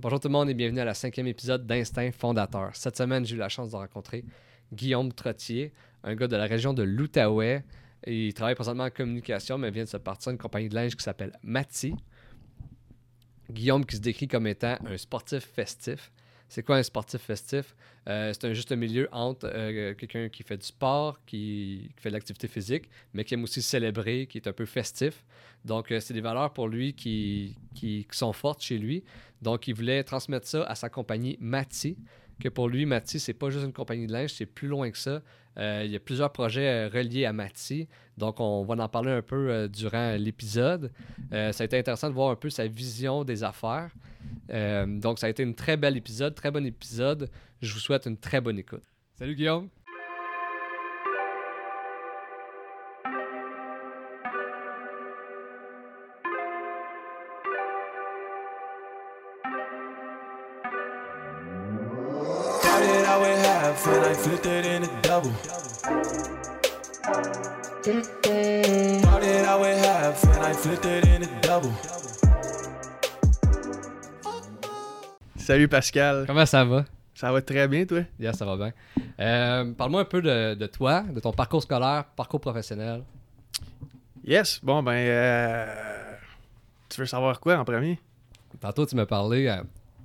Bonjour tout le monde et bienvenue à la cinquième épisode d'Instinct Fondateur. Cette semaine, j'ai eu la chance de rencontrer Guillaume Trottier, un gars de la région de l'Outaouais. Il travaille présentement en communication, mais vient de se partir une compagnie de linge qui s'appelle Mati. Guillaume qui se décrit comme étant un sportif festif. C'est quoi un sportif festif? Euh, c'est un juste milieu entre euh, quelqu'un qui fait du sport, qui, fait de l'activité physique, mais qui aime aussi célébrer, qui est un peu festif. Donc, euh, c'est des valeurs pour lui qui sont fortes chez lui. Donc, il voulait transmettre ça à sa compagnie Mati, que pour lui, Mati, c'est pas juste une compagnie de linge, c'est plus loin que ça. Euh, il y a plusieurs projets euh, reliés à Mati. Donc, on va en parler un peu euh, durant l'épisode. Ça a été intéressant de voir un peu sa vision des affaires. Donc, ça a été une très bel épisode, très bon épisode. Je vous souhaite une très bonne écoute. Salut Guillaume. In a double. Started out with half and I flipped it in a double. Salut Pascal, Comment ça va? ça va très bien toi? Yes, ça va bien. Euh, Parle-moi un peu de, de toi, de ton parcours scolaire, parcours professionnel. Yes, bon ben, euh, tu veux savoir quoi en premier? Tantôt, tu m'as parlé euh,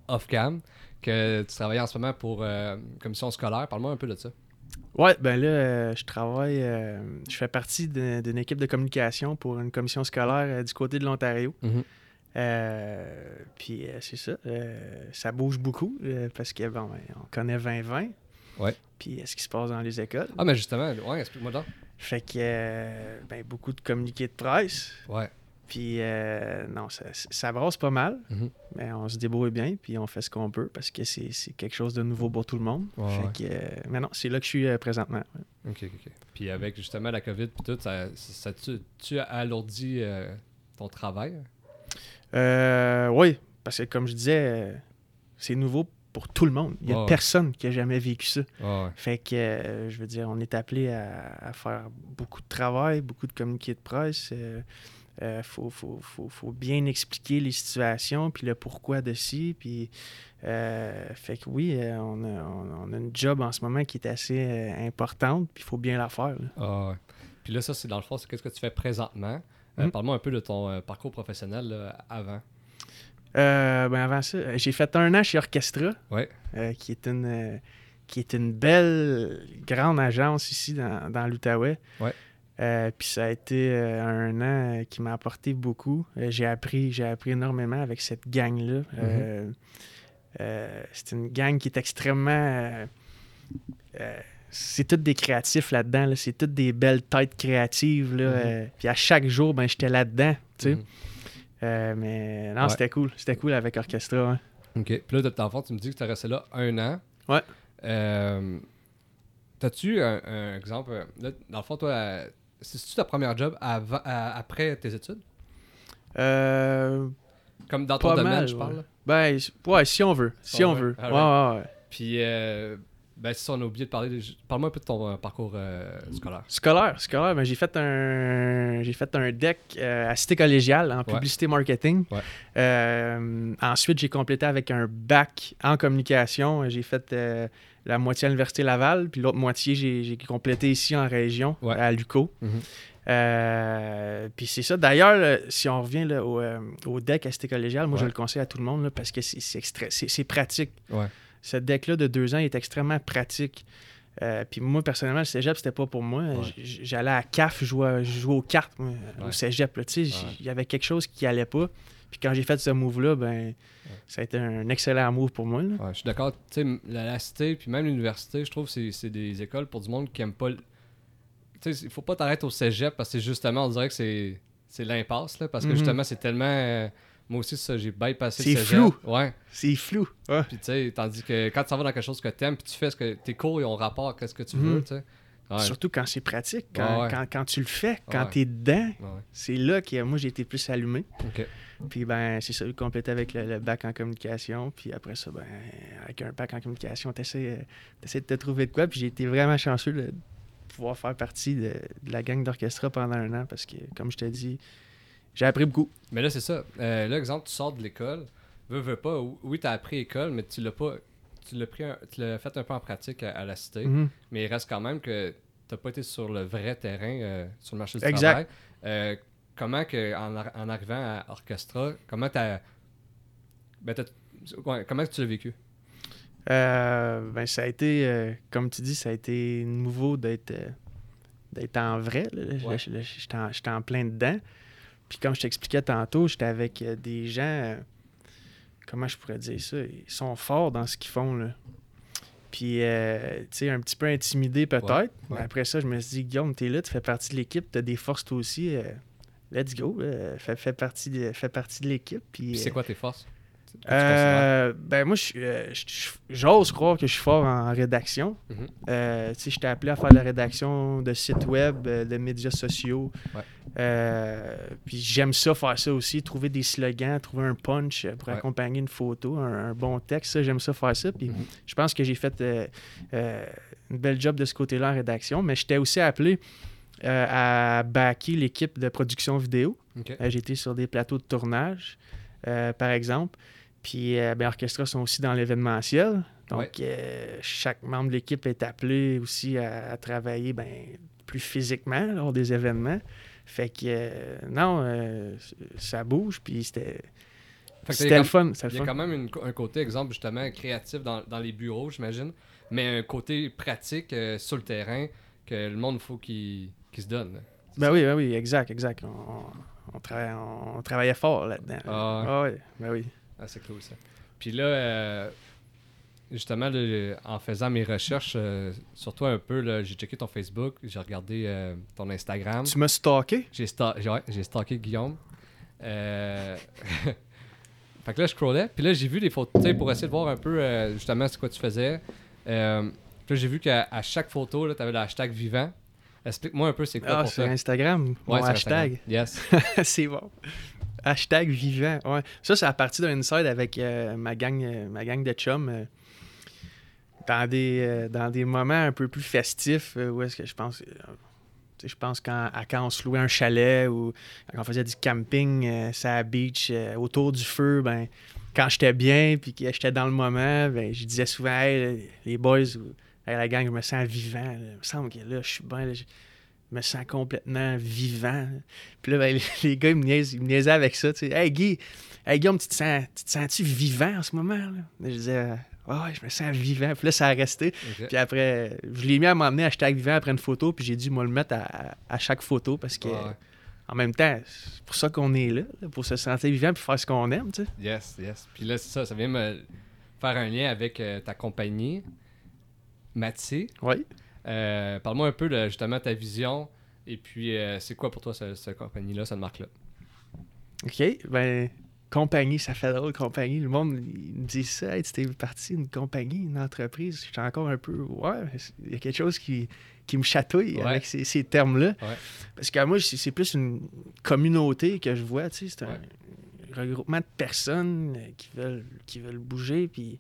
off-cam que tu travaillais en ce moment pour euh, commission scolaire. Parle-moi un peu de ça. Ouais, ben là, euh, je travaille, euh, je fais partie d'une équipe de communication pour une commission scolaire euh, du côté de l'Ontario. Mhm. Puis c'est ça, ça bouge beaucoup parce que bon, ben, on connaît 2020. Ouais. Puis ce qui se passe dans les écoles. Ah, mais justement, ouais, explique-moi donc. Fait que ben, beaucoup de communiqués de presse. Ouais. Puis euh, non, ça, ça brasse pas mal, Mhm. mais on se débrouille bien, puis on fait ce qu'on peut parce que c'est quelque chose de nouveau pour tout le monde. Ouais, Fait que, euh, mais non, c'est là que je suis euh, présentement. OK, OK. Puis avec justement la COVID et tout, ça, ça tu, tu as alourdi euh, ton travail? Oui, parce que comme je disais, c'est nouveau pour tout le monde. Il n'y a personne qui a jamais vécu ça. Fait que, euh, je veux dire, on est appelé à, à faire beaucoup de travail, beaucoup de communiqués de presse. Il faut, faut, faut- faut bien expliquer les situations, puis le pourquoi de ci. Puis, euh, fait que oui, euh, on, a, on- on a une job en ce moment qui est assez euh, importante, puis il faut bien la faire. là. Ah. Puis là, ça, c'est dans le fond, c'est qu'est-ce que tu fais présentement? Euh, Mhm. Parle-moi un peu de ton euh, parcours professionnel là, avant. Euh, ben avant ça, euh, j'ai fait un an chez Orchestra, Ouais. euh, qui est une euh, qui est une belle grande agence ici dans, dans l'Outaouais. Ouais. Euh, puis ça a été euh, un an euh, qui m'a apporté beaucoup. Euh, j'ai appris j'ai appris énormément avec cette gang-là. Euh, c'est une gang qui est extrêmement... c'est tous des créatifs là-dedans. là. C'est toutes des belles têtes créatives. Là. Mhm. Puis à chaque jour, ben, j'étais là-dedans. Mhm. Mais non, Ouais. c'était cool. C'était cool avec Orchestra. hein. OK. Puis là, de dans le fond, tu me dis que tu es resté là un an. Ouais. T'as-tu un, un exemple? Là, dans le fond, toi, c'est-tu ta première job à- après tes études? Euh, Comme dans ton domaine, mal, je parle. ouais. ben, ouais, si on veut. Si Ah on veut. alright. Ouais, ouais, ouais. Puis, euh, ben, si on a oublié de parler, de- parle-moi un peu de ton euh, parcours euh, scolaire. Scolaire, scolaire, ben, j'ai fait un j'ai fait un deck euh, à Cité collégiale en publicité marketing. Ouais. Ensuite, j'ai complété avec un bac en communication. J'ai fait la moitié à l'Université Laval, puis l'autre moitié, j'ai complété ici en région, Ouais. à Luco. Mhm. Euh, puis c'est ça. D'ailleurs, si on revient là, au, au deck à Cité collégiale, moi, je le conseille à tout le monde là, parce que c'est- pratique. Ouais. Ce deck-là de deux ans est extrêmement pratique. Euh, puis moi, personnellement, le cégep, c'était pas pour moi. Ouais. J'allais à CAF, je jouais, aux cartes moi, au cégep. Ouais. Il y avait quelque chose qui allait pas. Puis quand j'ai fait ce move-là, ben, ça a été un excellent move pour moi. je suis d'accord. Tu sais, m- la, la cité, puis même l'université, je trouve que c'est- c'est des écoles pour du monde qui aime pas. le- Tu sais, il faut pas t'arrêter au cégep parce que justement, on dirait que c'est c'est l'impasse, là, parce que Mhm. justement, c'est tellement. euh, moi aussi, ça, j'ai bypassé C'est flou. Ouais. C'est flou. Ouais. Puis tu sais, tandis que quand tu vas dans quelque chose que t'aimes, puis tu fais ce que tes cours, ils ont rapport à ce que tu Mhm. veux, tu sais. Ouais. Surtout quand c'est pratique, quand, Ouais, quand, quand tu le fais, quand tu es dedans, c'est là que moi j'ai été plus allumé. Puis ben c'est ça, complété avec le, le bac en communication. Puis après ça, ben avec un bac en communication, tu essaies, de te trouver de quoi. Puis j'ai été vraiment chanceux de pouvoir faire partie de, de la gang d'orchestra pendant un an parce que, comme je t'ai dit, j'ai appris beaucoup. Mais là, c'est ça. Euh, là, exemple, tu sors de l'école. veux, veux pas, ou- oui, t'as appris école, mais tu l'as pas. Tu l'as pris un- tu l'as fait un peu en pratique à, à la cité, Mhm. mais il reste quand même que t'as pas été sur le vrai terrain, euh, sur le marché du Exact. travail. Euh, comment que en, ar- en arrivant à Orchestra, comment t'as. Ben, comment tu l'as vécu? Euh, ben, ça a été, euh, comme tu dis, ça a été nouveau d'être euh, d'être en vrai. là. Ouais. J'étais en, j'étais en plein dedans. Puis comme je t'expliquais tantôt, j'étais avec euh, des gens, euh, comment je pourrais dire ça, ils sont forts dans ce qu'ils font. Là. Puis, euh, tu sais, un petit peu intimidé peut-être. Ouais, Mais après ça, je me suis dit, Guillaume, t'es là, tu fais partie de l'équipe, t'as des forces toi aussi. euh, let's go, fais, fais partie de, fais partie de l'équipe. Puis, Puis c'est quoi tes forces? Euh, ben moi, je euh, je- je- j'ose croire que je suis fort en rédaction. Mhm. Euh, tu sais, j'étais appelé à faire la rédaction de sites web, de médias sociaux. Ouais. Euh, puis j'aime ça, faire ça aussi, trouver des slogans, trouver un punch pour Ouais. accompagner une photo, un, un bon texte. J'aime ça, faire ça. Puis Mhm. je pense que j'ai fait une belle job de ce côté-là en rédaction. Mais j'étais aussi appelé à backer l'équipe de production vidéo. Été sur des plateaux de tournage, par exemple. Puis, euh, ben, Orchestra sont aussi dans l'événementiel. Donc, Ouais. euh, chaque membre de l'équipe est appelé aussi à, à travailler ben, plus physiquement lors des événements. Fait que, euh, non, euh, ça bouge. Puis, c'était c'était le fun. Il y a quand même une- un côté, exemple, justement, créatif dans, dans les bureaux, j'imagine, mais un côté pratique sur le terrain que le monde, faut qu'il se donne. là. Ben oui, ben oui, exact, exact. On, on, on travaillait fort là-dedans. Ah. Ah ouais, ben oui. Ah, c'est cool ça. Puis là, euh, justement, là, en faisant mes recherches euh, sur toi un peu, j'ai checké ton Facebook, j'ai regardé euh, ton Instagram. Tu m'as stalké? J'ai sta- ouais, stalké Guillaume. Fait que là, je scrollais. Puis là, j'ai vu des photos, tu sais, pour essayer de voir un peu justement c'est quoi tu faisais. Puis là, j'ai vu qu'à chaque photo, tu avais le hashtag vivant. Explique-moi un peu c'est quoi Ah, pour sur ça. Instagram, mon hashtag. Instagram. Yes. c'est bon. Hashtag vivant. Ouais. Ça, c'est à partir d'un inside avec euh, ma, gang, euh, ma gang de chums. euh, dans, des, dans des moments un peu plus festifs, où est-ce que je pense. je pense quand, à quand on se louait un chalet ou quand on faisait du camping sur la beach, autour du feu, ben, quand j'étais bien puis que j'étais dans le moment, ben, je disais souvent Hey, les boys, la gang, je me sens vivant. Il me semble que là, je suis bien. Me sens complètement vivant. Puis là, ben, les, gars, ils me, niaisent- ils me niaisaient avec ça. Tu sais, hey, Guy, hey, Guillaume, tu te, sens, tu te sens-tu vivant en ce moment? Là? Je disais, Ah ouais, je me sens vivant. Puis là, ça a resté. Puis après, je l'ai mis à m'emmener hashtag vivant après une photo. Puis j'ai dû moi le mettre à, à chaque photo parce que, Ouais, en même temps, c'est pour ça qu'on est là, pour se sentir vivant puis faire ce qu'on aime. Tu sais. Yes, yes. Puis là, c'est ça, ça vient me faire un lien avec euh, ta compagnie, Mathieu. Oui. Euh, Parle-moi un peu de justement ta vision et puis euh, c'est quoi pour toi ce- cette compagnie-là, cette marque-là? OK. Ben, compagnie, ça fait drôle, compagnie. Le monde, il me dit ça. Hey, tu t'es parti d'une compagnie, une entreprise. J'étais encore un peu. Ouais, il y a quelque chose qui, qui me chatouille Ouais. avec ces, ces termes-là. Ouais. Parce que moi, c'est plus une communauté que je vois. Tu sais, c'est un Ouais. regroupement de personnes euh, qui veulent, qui veulent bouger puis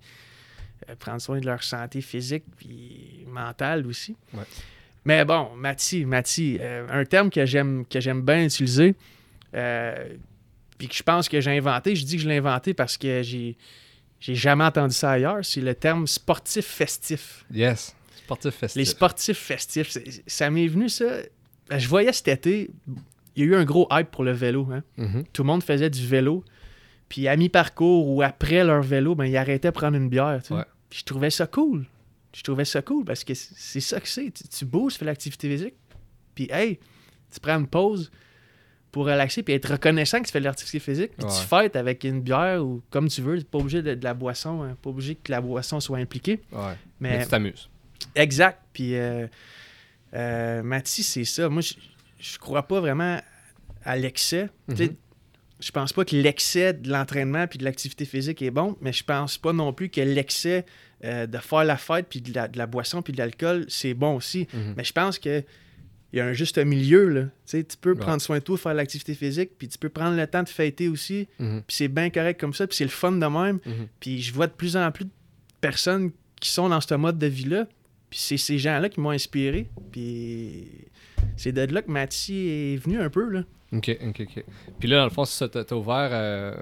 prendre soin de leur santé physique puis mentale aussi. Ouais. Mais bon, Mati, Mati, euh, un terme que j'aime que j'aime bien utiliser, euh, puis que je pense que j'ai inventé. Je dis que je l'ai inventé parce que j'ai j'ai jamais entendu ça ailleurs. C'est le terme sportif festif. Yes. Sportif festif. Les sportifs festifs, ça m'est venu ça. Ben, Je voyais cet été, il y a eu un gros hype pour le vélo. Hein? Mhm. Tout le monde faisait du vélo. Puis à mi-parcours ou après leur vélo, ben, ils arrêtaient de prendre une bière. tu sais. Ouais. Puis je trouvais ça cool. Je trouvais ça cool parce que c'est ça que c'est. Tu, tu bouges, tu fais l'activité physique. Puis hey, tu prends une pause pour relaxer puis être reconnaissant que tu fais de l'activité physique. Puis tu fêtes avec une bière ou comme tu veux. Tu pas obligé de, de la boisson. hein, Pas obligé que la boisson soit impliquée. Ouais. Mais, Mais tu t'amuses. Exact. Puis, euh, euh, Mathis, c'est ça. Moi, je, je crois pas vraiment à l'excès. Sais, Mhm. Je pense pas que l'excès de l'entraînement puis de l'activité physique est bon, mais je pense pas non plus que l'excès euh, de faire la fête puis de la, de la boisson puis de l'alcool, c'est bon aussi. Mhm. Mais je pense que il y a un juste milieu. Là. Tu peux Ouais. prendre soin de toi, faire l'activité physique, puis tu peux prendre le temps de fêter aussi. Mhm. Puis c'est bien correct comme ça, puis c'est le fun de même. Mhm. Puis je vois de plus en plus de personnes qui sont dans ce mode de vie-là. Puis c'est ces gens-là qui m'ont inspiré. Puis c'est de là que Mathieu est venu un peu. Là. Ok, ok, ok. Puis là, dans le fond, ça, t'as ouvert euh,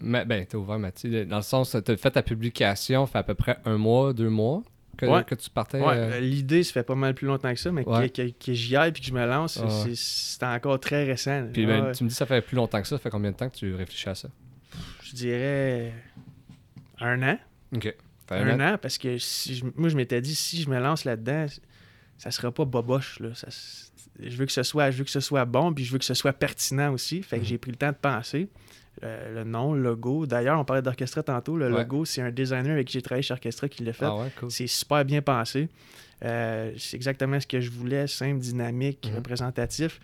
Ma- ben, t'as ouvert Mathieu. Dans le sens, t'as fait ta publication, fait à peu près un mois, deux mois que, Ouais. que tu partais. Ouais, euh, l'idée, ça fait pas mal plus longtemps que ça, mais Ouais. que, que- que j'y aille puis que je me lance, Ah c'est- encore très récent. Puis ben, tu me dis ça fait plus longtemps que ça. Ça fait combien de temps que tu réfléchis à ça? Je dirais un an. Ok. Fait un an. an, parce que si je- moi, je m'étais dit, si je me lance là-dedans, ça sera pas boboche. Là. Ça je, veux que ce soit, je veux que ce soit bon, puis je veux que ce soit pertinent aussi. Fait que Mhm. j'ai pris le temps de penser. Euh, le nom, le logo. D'ailleurs, on parlait d'Orchestra tantôt. Le Ouais. logo, c'est un designer avec qui j'ai travaillé chez Orchestra qui l'a fait. Ah ouais, cool. C'est super bien pensé. Euh, c'est exactement ce que je voulais, simple, dynamique, Mhm. représentatif.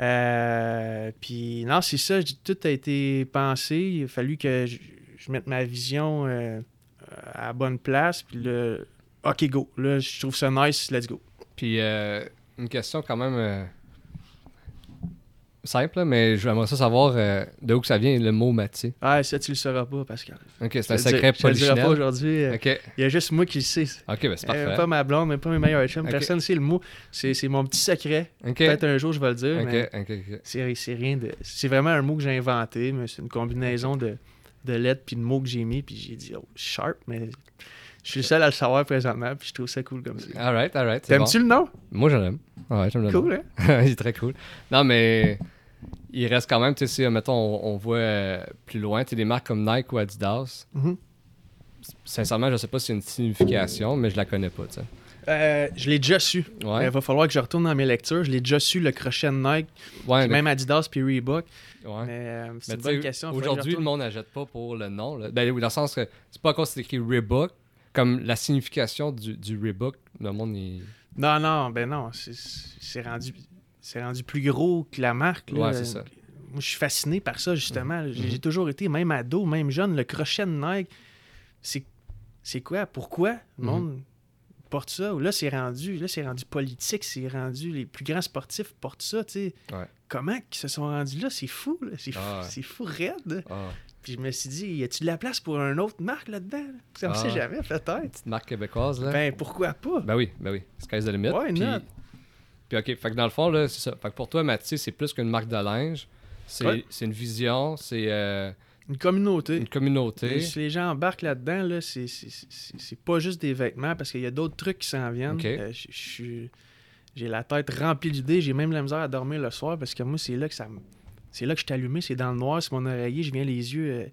Euh, puis non, c'est ça, tout a été pensé. Il a fallu que je, je mette ma vision à la bonne place. Puis là, OK, go. Là, je trouve ça nice, let's go. Puis euh, une question quand même euh, simple, mais j'aimerais ça savoir euh, de où que ça vient le mot Mathieu. Ah, ça, tu le sauras pas, Pascal. Ok, c'est un secret dis- je le dirai pas polichinelle. aujourd'hui. euh, Ok, Il y a juste moi qui le sais. ok, ben c'est Euh, parfait. pas ma blonde, même pas mes meilleurs chums. Ok. Personne ne sait le mot. C'est c'est mon petit secret. Ok, Peut-être un jour, je vais le dire. ok, ok, ok. C'est c'est rien de. C'est vraiment un mot que j'ai inventé, mais c'est une combinaison de, de lettres puis de mots que j'ai mis, puis j'ai dit oh, sharp, mais je suis le seul à le savoir présentement, puis je trouve ça cool comme ça. Alright, alright. c'est bon. T'aimes-tu le nom? Moi, je l'aime. Ouais, j'aime le nom. Cool, hein? il est très cool. Non, mais il reste quand même, tu sais, si, mettons, on, on voit euh, plus loin, tu sais, des marques comme Nike ou Adidas. Mhm. Sincèrement, je sais pas y a une signification, mais je la connais pas, tu sais. Euh, je l'ai déjà su. Ouais. Il va falloir que je retourne dans mes lectures. Je l'ai déjà su, le crochet de Nike, ouais, puis le- même Adidas puis Reebok. ouais. Mais euh, c'est une bonne question. Aujourd'hui, le monde n'achète pas pour le nom. Là. Ben, dans le sens que c'est pas encore c'est écrit Reebok. Comme la signification du, du Reebok, le monde il... Non, non, ben non. c'est- rendu, rendu plus gros que la marque. là. Ouais, c'est ça. Moi, je suis fasciné par ça, justement. J'ai Mhm. j'ai toujours été, même ado, même jeune, le crochet de Nike. C'est quoi? Pourquoi le Mhm. monde porte ça? Ou Là, c'est rendu, là, c'est rendu politique, c'est rendu. Les plus grands sportifs portent ça, tu sais. Ouais. Comment ils se sont rendus là? C'est fou, là. C'est fou, Ah ouais. fou raide. Ah, Puis je me suis dit, y a-tu de la place pour une autre marque là-dedans? Ça me Ah. sait jamais, peut-être. petite marque québécoise, là. Ben, pourquoi pas? Ben oui, ben oui. Sky's the limit. Why puis, puis, OK, fait que dans le fond, là, c'est ça. Fait que pour toi, Mathieu, c'est plus qu'une marque de linge. C'est Ouais. c'est une vision, c'est euh, Une communauté. une communauté. Et Si les gens embarquent là-dedans, là, c'est- c'est pas juste des vêtements parce qu'il y a d'autres trucs qui s'en viennent. Euh, je- je suis- J'ai la tête remplie d'idées, j'ai même la misère à dormir le soir parce que moi, c'est là que ça me- C'est là que je suis allumé, c'est dans le noir, c'est mon oreiller, je viens les yeux, euh,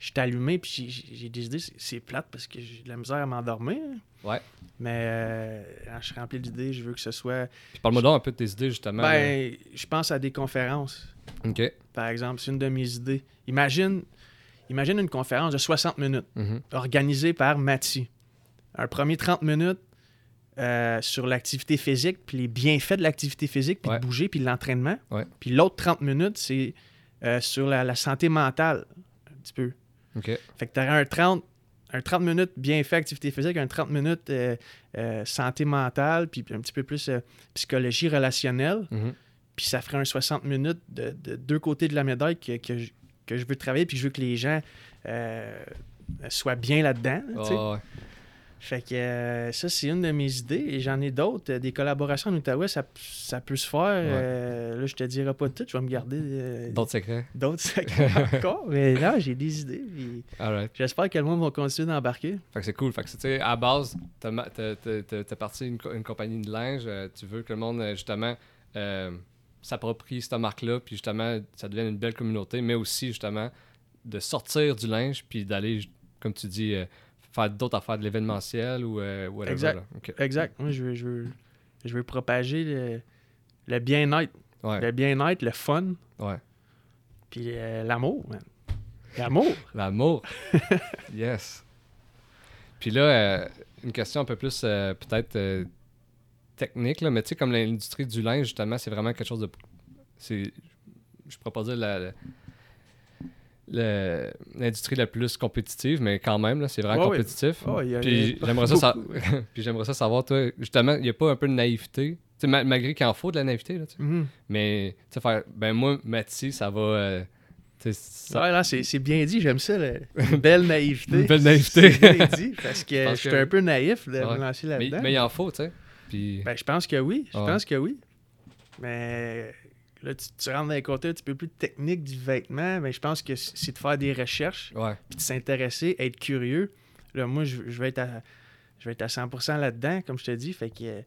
je suis allumé, puis j'ai- idées, c'est- plate parce que j'ai de la misère à m'endormir. Ouais. Mais euh, je suis rempli d'idées, je veux que ce soit. Puis parle-moi donc un peu de tes idées, justement. Ben, je pense à des conférences. OK. par exemple. C'est une de mes idées. Imagine, imagine une conférence de 60 minutes Mhm. organisée par Mathieu. Un premier 30 minutes euh, sur l'activité physique, puis les bienfaits de l'activité physique, puis Ouais. de bouger, puis de l'entraînement. Ouais. Puis l'autre 30 minutes, c'est euh, sur la, la santé mentale, un petit peu. OK. Fait que tu aurais un 30, un 30 minutes bienfaits activité physique, un 30 minutes euh, santé mentale, puis un petit peu plus psychologie relationnelle. Mhm. Puis ça ferait un 60 minutes de, de deux côtés de la médaille que, que, je, que je veux travailler, puis je veux que les gens soient bien là-dedans. Ah. Fait que euh, ça, c'est une de mes idées. Et j'en ai d'autres. Euh, Des collaborations en Outaouais, ça, ça peut se faire. Euh, là, je te dirai pas tout. Je vais me garder euh, D'autres secrets. d'autres secrets encore. Mais là, j'ai des idées. J'espère que le monde va continuer d'embarquer. Fait que c'est cool. Fait que, tu sais, à base, t'as ma- t'as- t'as- t'as- t'as parti une, co- une compagnie de linge. tu veux que le monde, justement, s'approprie cette marque-là, puis justement, ça devienne une belle communauté, mais aussi, justement, de sortir du linge, puis d'aller, comme tu dis, faire d'autres affaires de l'événementiel ou euh, whatever. Exact. là. Exact. Moi, je veux, je veux, je veux propager le, le bien-être. Ouais. Le bien-être, le fun, Ouais. puis euh, l'amour, man. L'amour. L'amour. yes. Puis là, euh, une question un peu plus euh, peut-être euh, technique, là, mais tu sais, comme l'industrie du linge, justement, c'est vraiment quelque chose de. C'est. Je pourrais pas dire la. L'industrie la plus compétitive, mais quand même, c'est vraiment Ouais, compétitif. Puis j'aimerais ça, sa- ça savoir, toi, justement, il n'y a pas un peu de naïveté? Malgré qu'il en faut de la naïveté, là, tu sais. Mhm. Mais, faire, ben moi, Mathis, ça va. euh, ça- c'est bien dit. J'aime ça, une belle naïveté. Une belle naïveté. Bien dit, parce que Je suis que- un peu naïf de me lancer mais, là-dedans. mais il en faut, tu sais. Puis. Ben, je pense que oui. Je pense que oui. Mais là, tu, tu rentres dans les côtés un petit peu plus techniques du vêtement, mais je pense que c'est de faire des recherches, Ouais. puis de s'intéresser, être curieux. Là, moi, je, je vais être à, je vais être à 100% là-dedans, comme je te dis. Fait que euh,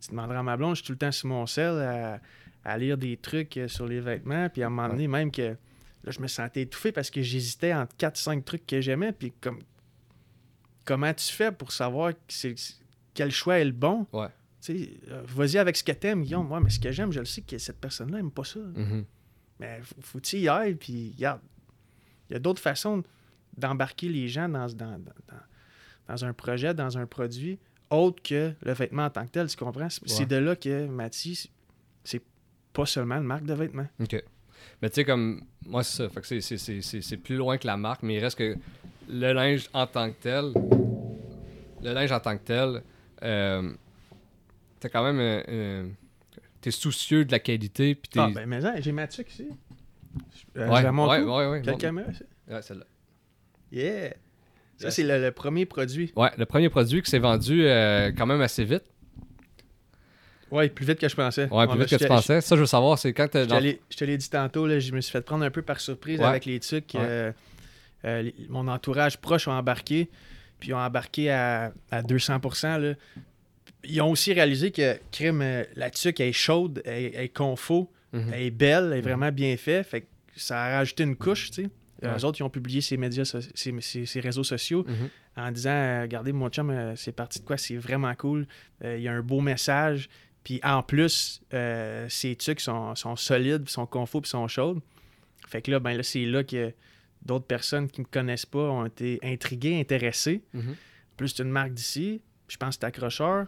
tu demanderas à ma blonde, je suis tout le temps sur mon sel à, à lire des trucs euh, sur les vêtements, puis à un moment donné, même que là, je me sentais étouffé parce que j'hésitais entre 4-5 trucs que j'aimais, puis comme comment tu fais pour savoir que quel choix est le bon? Ouais. Tu sais, euh, vas-y avec ce que t'aimes, Guillaume. Ouais, mais ce que j'aime, je le sais que cette personne-là aime pas ça. Mhm. Mais faut, y ailles, puis regarde. Il y a d'autres façons d'embarquer les gens dans, dans, dans, dans- un projet, dans un produit, autre que le vêtement en tant que tel, tu comprends? C'est Ouais. de là que Mathis, c'est pas seulement une marque de vêtements. OK. Mais tu sais, comme. Moi, c'est ça. Fait que c'est- c'est- c'est c'est- c'est plus loin que la marque, mais il reste que le linge en tant que tel. Le linge en tant que tel. Euh, t'as quand même. euh, euh, t'es soucieux de la qualité. Puis t'es. Ah, ben, mais hein, j'ai Mathieu ici. Euh, ouais, ouais, ouais, ouais, Quelle caméra? Ouais, celle-là. Yeah! Ça, c'est le, le premier produit. Ouais, le premier produit qui s'est vendu euh, quand même assez vite. Ouais, plus vite que je pensais. Ouais, plus vite que je tu pensais. Ça, je veux savoir, c'est quand Je t'as. te dans- l'ai- je te l'ai dit tantôt, là, je me suis fait prendre un peu par surprise Ouais. avec les trucs. Ouais. euh, euh, les- mon entourage proche ont embarqué, puis ils ont embarqué à, à 200%. Là. Ils ont aussi réalisé que crime, euh, la tuque elle est chaude, elle, elle est confo, Mhm. elle est belle, elle est vraiment bien faite. Fait que ça a rajouté une couche, tu sais. Ouais. Eux autres, ils ont publié ces médias, so- ces, ces- ces réseaux sociaux Mhm. en disant euh, Regardez, mon chum, euh, c'est parti de quoi C'est vraiment cool. Euh, Il y a un beau message. Puis en plus, ces trucs sont, sont solides, sont confos, puis sont chaudes. Fait que là, ben là, c'est là que d'autres personnes qui me connaissent pas ont été intriguées, intéressées. Mhm. En plus, c'est une marque d'ici. Je pense que c'est accrocheur.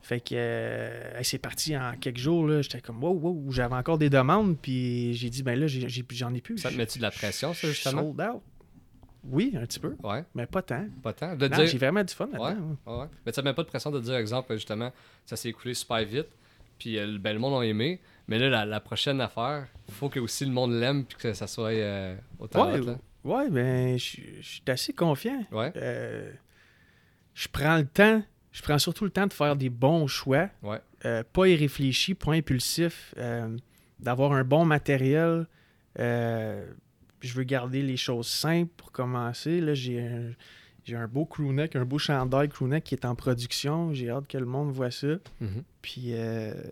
Fait que euh, c'est parti en quelques jours. là. J'étais comme wow, wow. J'avais encore des demandes. Puis j'ai dit, ben là, j'en ai plus. Ça te met-tu de la pression, ça, justement? sold out. Oui, un petit peu. Ouais, Mais pas tant. pas tant. De Non, dire. j'ai vraiment du fun là-dedans. Ouais. Ouais. Mais ça met pas de pression de dire, exemple, justement, ça s'est écoulé super vite, puis euh, ben, le monde l'a aimé, mais là, la, la prochaine affaire, faut que aussi le monde l'aime, puis que ça soit euh, autant Ouais. Ouais, ben, je je suis assez confiant. Ouais, Euh, je prends le temps, je prends surtout le temps de faire des bons choix, ouais. euh, pas irréfléchis, pas impulsif, euh, d'avoir un bon matériel. Euh, je veux garder les choses simples pour commencer. Là, j'ai un, j'ai un beau crewneck, un beau chandail crewneck qui est en production. J'ai hâte que le monde voit ça. Mhm. Puis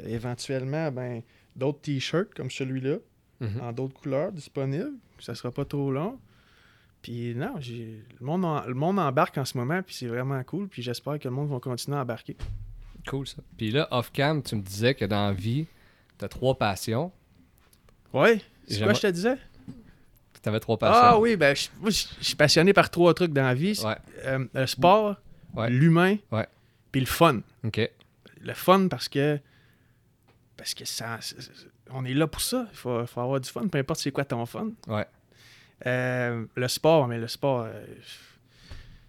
éventuellement, ben, d'autres t-shirts comme celui-là Mhm. en d'autres couleurs disponibles. Ça sera pas trop long. Puis non, j'ai le monde, en- le monde embarque en ce moment, puis c'est vraiment cool. Puis j'espère que le monde va continuer à embarquer. Cool, ça. Puis là, off-cam, tu me disais que dans la vie, t'as trois passions. Ouais, c'est quoi je te disais? T'avais trois passions. Ah oui, ben je moi, je- je suis passionné par trois trucs dans la vie. Ouais, Euh, le sport, Ouais. l'humain, Ouais. puis le fun. ok. Le fun parce que parce que ça, on est là pour ça. Il faut, faut avoir du fun, peu importe c'est quoi ton fun. Ouais. Euh, le sport, mais le sport, euh,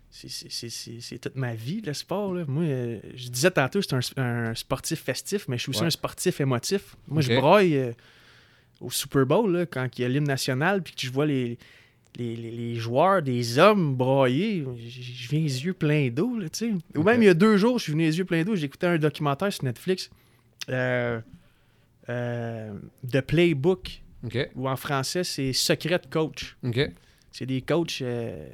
c'est- toute ma vie, le sport. là. Moi, euh, je disais tantôt, c'est un, un sportif festif, mais je suis aussi Ouais. un sportif émotif. Moi, je broille au Super Bowl, là, quand il y a l'hymne national, puis que je vois les, les, les- les joueurs, des hommes broyer, j- je viens les yeux pleins d'eau, tu sais. Ou même il y a deux jours, je suis venu les yeux pleins d'eau, j'écoutais un documentaire sur Netflix, The Playbook, Ou en français, c'est Secret Coach. C'est des coachs euh,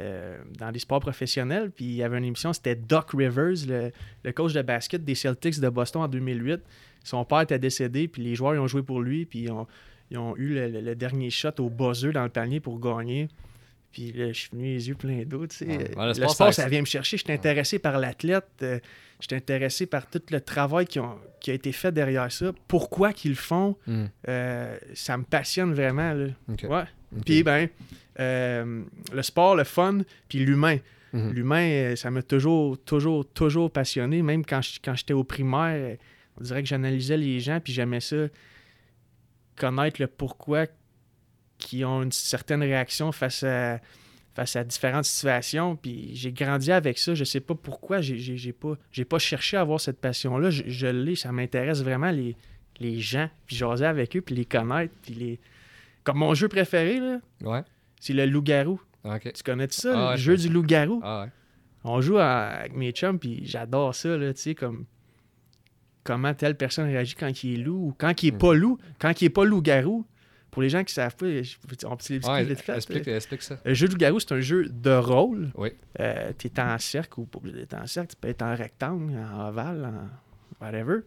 euh, dans des sports professionnels. Puis il y avait une émission, c'était Doc Rivers, le, le coach de basket des Celtics de Boston en 2008. Son père était décédé, puis les joueurs ils ont joué pour lui, puis ils ont, ils ont eu le, le- le dernier shot au buzzer dans le panier pour gagner. Puis là, je suis venu les yeux pleins d'eau, tu sais. Ouais. Le sport, sport, ça- ça, vient me chercher. Je suis intéressé par l'athlète. euh, je suis intéressé par tout le travail qui, ont- qui a été fait derrière ça. Pourquoi qu'ils le font. Hmm. Euh, ça me passionne vraiment, là. Ouais. Puis, ben, euh, le sport, le fun, puis l'humain. Mhm. L'humain, euh, ça m'a toujours, toujours, toujours passionné. Même quand je- quand j'étais au primaire, on dirait que j'analysais les gens, puis j'aimais ça, connaître le pourquoi qui ont une certaine réaction face à, face à différentes situations. Puis j'ai grandi avec ça. Je sais pas pourquoi. J'ai pas, j'ai pas cherché à avoir cette passion-là. Je, je l'ai. Ça m'intéresse vraiment les, les gens. Puis jaser avec eux, puis les connaître. Puis les... Comme mon jeu préféré, là, Ouais. c'est le loup-garou. Tu connais ça, Ah le ouais, jeu je du loup-garou? Ah ouais. On joue à- avec mes chums, puis j'adore ça, là, tu sais, comme... comment telle personne réagit quand il est loup ou quand il est pas loup, quand il est pas loup-garou. Pour les gens qui savent pas, je- on peut l'expliquer vite fait. explique, explique ça. Le jeu de loup-garou, c'est un jeu de rôle. Oui. Euh, tu es en cercle ou pas obligé d'être en cercle. Tu peux être en rectangle, en ovale, en whatever.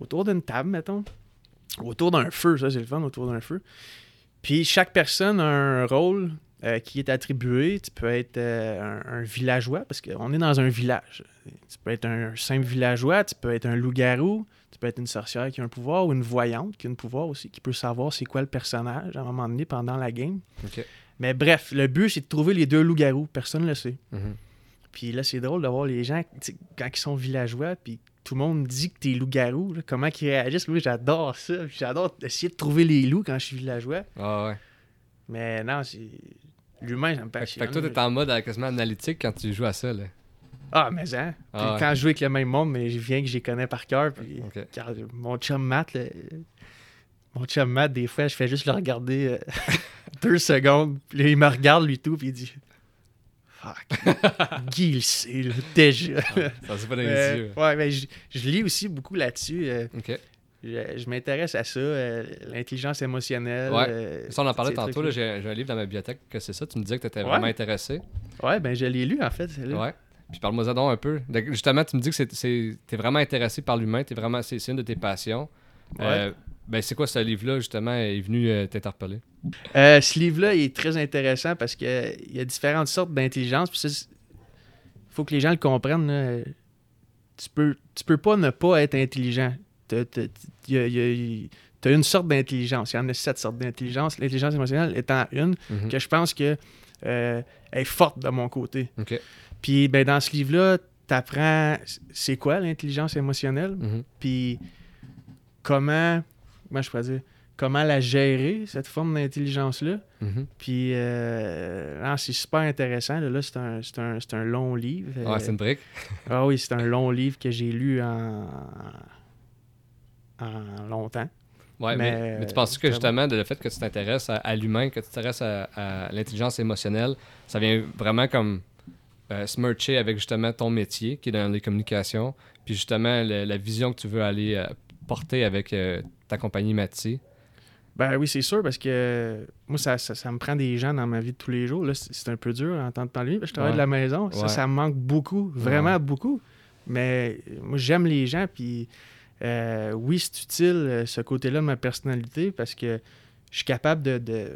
Autour d'une table, mettons. Autour d'un feu, ça c'est le fun, autour d'un feu. Puis chaque personne a un rôle euh, qui est attribué. Tu peux être euh, un, un villageois, parce qu'on est dans un village. Tu peux être un simple villageois, tu peux être un loup-garou, tu peux être une sorcière qui a un pouvoir ou une voyante qui a un pouvoir aussi, qui peut savoir c'est quoi le personnage à un moment donné pendant la game. Mais bref, le but, c'est de trouver les deux loups-garous. Personne ne le sait. Mhm. Puis là, c'est drôle de voir les gens, quand ils sont villageois, puis tout le monde dit que t'es loup-garou, comment ils réagissent. Moi, j'adore ça. Puis J'adore essayer de trouver les loups quand je suis villageois. Ah ouais. Mais non, c'est... L'humain, ça me Fait, que- passionne. fait que toi, t'es en mode euh, quasiment analytique quand tu joues à ça, là. Ah, mais hein. Puis Ah ouais. Quand je joue avec le même monde, mais je viens que je les connais par cœur. Puis car mon chum Matt, mon chum Matt, des fois, je fais juste le regarder euh, deux secondes. Puis là, il me regarde, lui, tout, puis il dit... Fuck. Guy, il le sait, là, déjà. Ça, c'est pas dans les Euh, yeux. ouais, mais je, je lis aussi beaucoup là-dessus. euh, Ok. je je m'intéresse à ça, euh, l'intelligence émotionnelle. Ouais. Ça, on en parlait tantôt. J'ai, un livre dans ma bibliothèque que c'est ça. Tu me disais que tu étais Ouais. vraiment intéressé. Ouais, ben je l'ai lu en fait. Ouais. Puis parle-moi donc un peu. Donc, justement, tu me dis que t'es vraiment intéressé par l'humain. T'es vraiment, c'est, une de tes passions. Ouais. Euh, ben, c'est quoi ce livre-là, justement, est venu euh, t'interpeller? Euh, ce livre-là il est très intéressant parce qu'il y a différentes sortes d'intelligence. Il faut que les gens le comprennent. là. Tu peux, tu peux pas ne pas être intelligent. Y il y a- il- t'as une sorte d'intelligence. Il y en a sept sortes d'intelligence. L'intelligence émotionnelle étant une Mhm. que je pense que euh, elle est forte de mon côté. Puis ben, dans ce livre-là, tu apprends c'est quoi l'intelligence émotionnelle, Mhm. puis comment, comment je pourrais dire, comment la gérer, cette forme d'intelligence-là. Mhm. Puis euh, non, c'est super intéressant. Là, Là, c'est un, un, long livre. Euh, c'est une brique? Ah oui, c'est un long livre que j'ai lu en, en longtemps. Ouais, mais, Mais, mais tu penses que justement, le fait que tu t'intéresses à, à l'humain, que tu t'intéresses à, à l'intelligence émotionnelle, ça vient vraiment comme euh, se mercher avec justement ton métier qui est dans les communications, puis justement le- la vision que tu veux aller euh, porter avec euh, ta compagnie Mati. Ben oui, c'est sûr, parce que moi, ça, ça, ça me prend des gens dans ma vie de tous les jours. Là, c'est un peu dur en temps de parce que je travaille Ouais. de la maison. Ça, Ouais. ça me manque beaucoup, vraiment Ouais. beaucoup. Mais euh, moi, j'aime les gens, puis euh, oui, c'est utile, euh, ce côté-là de ma personnalité, parce que je suis capable de, de,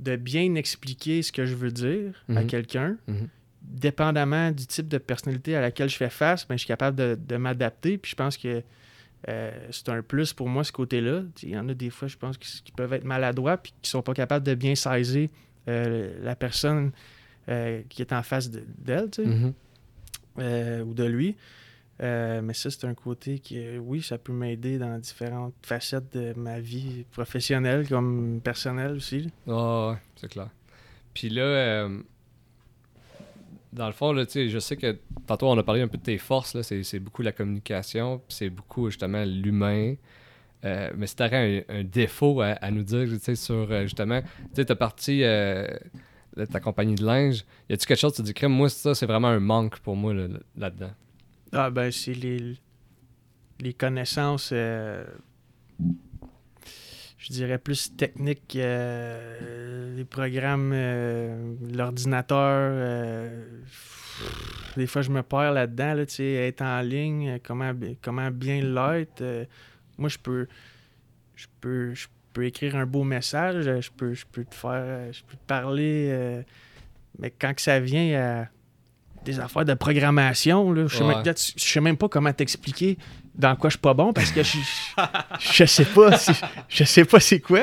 de bien expliquer ce que je veux dire à Mhm. quelqu'un. Mhm. Dépendamment du type de personnalité à laquelle je fais face, ben, je suis capable de, de m'adapter, puis je pense que euh, c'est un plus pour moi, ce côté-là. Il y en a des fois, je pense, qui, qui peuvent être maladroits puis qui sont pas capables de bien saisir euh, la personne euh, qui est en face de- d'elle, Mhm. ou de lui. Euh, mais ça, c'est un côté qui, oui, ça peut m'aider dans différentes facettes de ma vie professionnelle comme personnelle aussi. Ah ouais, c'est clair. Puis là, euh, dans le fond, là, tu je sais que tantôt on a parlé un peu de tes forces, là, c'est, beaucoup la communication, c'est beaucoup justement l'humain. Euh, mais si tu un, un défaut à, nous dire, tu sur justement, tu sais, parti ta compagnie de linge, y a-tu quelque chose, tu te dis, crème, moi, ça, c'est vraiment un manque pour moi là- là-dedans? Ah, ben, c'est les, les connaissances, euh, je dirais plus techniques, euh, les programmes, euh, l'ordinateur. des fois, je me perds là-dedans, là, tu sais, être en ligne, comment, comment bien l'être. moi, je peux, je peux, je peux écrire un beau message, je peux, je peux te faire, je peux te parler, mais quand que ça vient à des affaires de programmation, là, je Ouais. je sais même pas comment t'expliquer dans quoi je suis pas bon parce que je, je sais pas, si- je sais pas c'est quoi.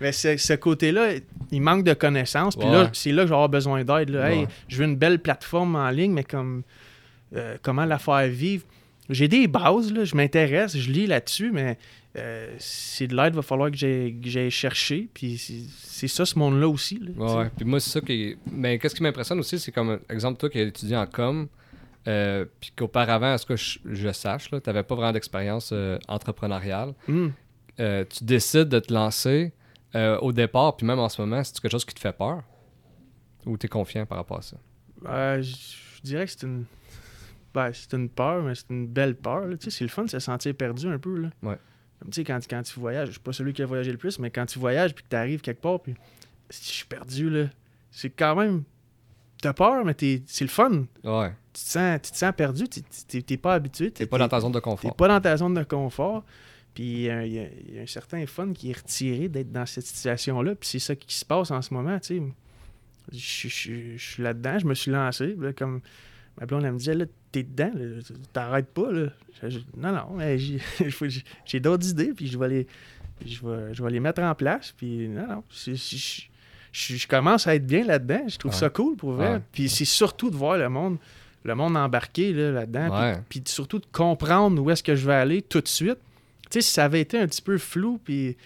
Mais ce, côté-là, il manque de connaissances. Puis Ouais. là, c'est là que je vais avoir besoin d'aide. Hey, je veux une belle plateforme en ligne, mais comme euh, comment la faire vivre? J'ai des bases, là, je m'intéresse, je lis là-dessus, mais euh, c'est de l'aide, il va falloir que j'aille chercher. Puis c'est ça, ce monde-là aussi. là, Ouais. Puis moi, c'est ça qui. Mais qu'est-ce qui m'impressionne aussi, c'est comme, exemple, toi qui as étudié en com, euh, puis qu'auparavant, à ce que je, je sache, tu n'avais pas vraiment d'expérience euh, entrepreneuriale. Hum. Euh, tu décides de te lancer au départ, puis même en ce moment, c'est quelque chose qui te fait peur? Ou tu es confiant par rapport à ça? Euh, je dirais que c'est une. ben, c'est une peur, mais c'est une belle peur. Tu sais, c'est le fun de se sentir perdu un peu. Là. Ouais. Tu sais, quand, quand tu voyages, je suis pas celui qui a voyagé le plus, mais quand tu voyages puis que tu arrives quelque part, puis si je suis perdu, là, c'est quand même. T'as peur, mais t'es- c'est le fun. Ouais. Tu te sens, tu te sens perdu, t'es t'es pas habitué. T'es pas dans ta zone de T'es confort. pas dans ta zone de confort. Puis euh, il y, a- il y a un certain fun qui est retiré d'être dans cette situation-là. Puis c'est ça qui se passe en ce moment, tu sais. Je suis là-dedans, je me suis lancé. là, comme ma blonde, elle me disait, là, t'es dedans, là, t'arrêtes pas, là. Je- non, non, mais j'ai- d'autres idées, puis je vais les, je vais, je vais les mettre en place. Puis non, non, je, je- je commence à être bien là-dedans. Je trouve Ouais. ça cool, pour vrai. Ouais. Puis c'est surtout de voir le monde, le monde embarqué là, là-dedans. puis- Ouais. puis surtout de comprendre où est-ce que je vais aller tout de suite. Tu sais, si ça avait été un petit peu flou, puis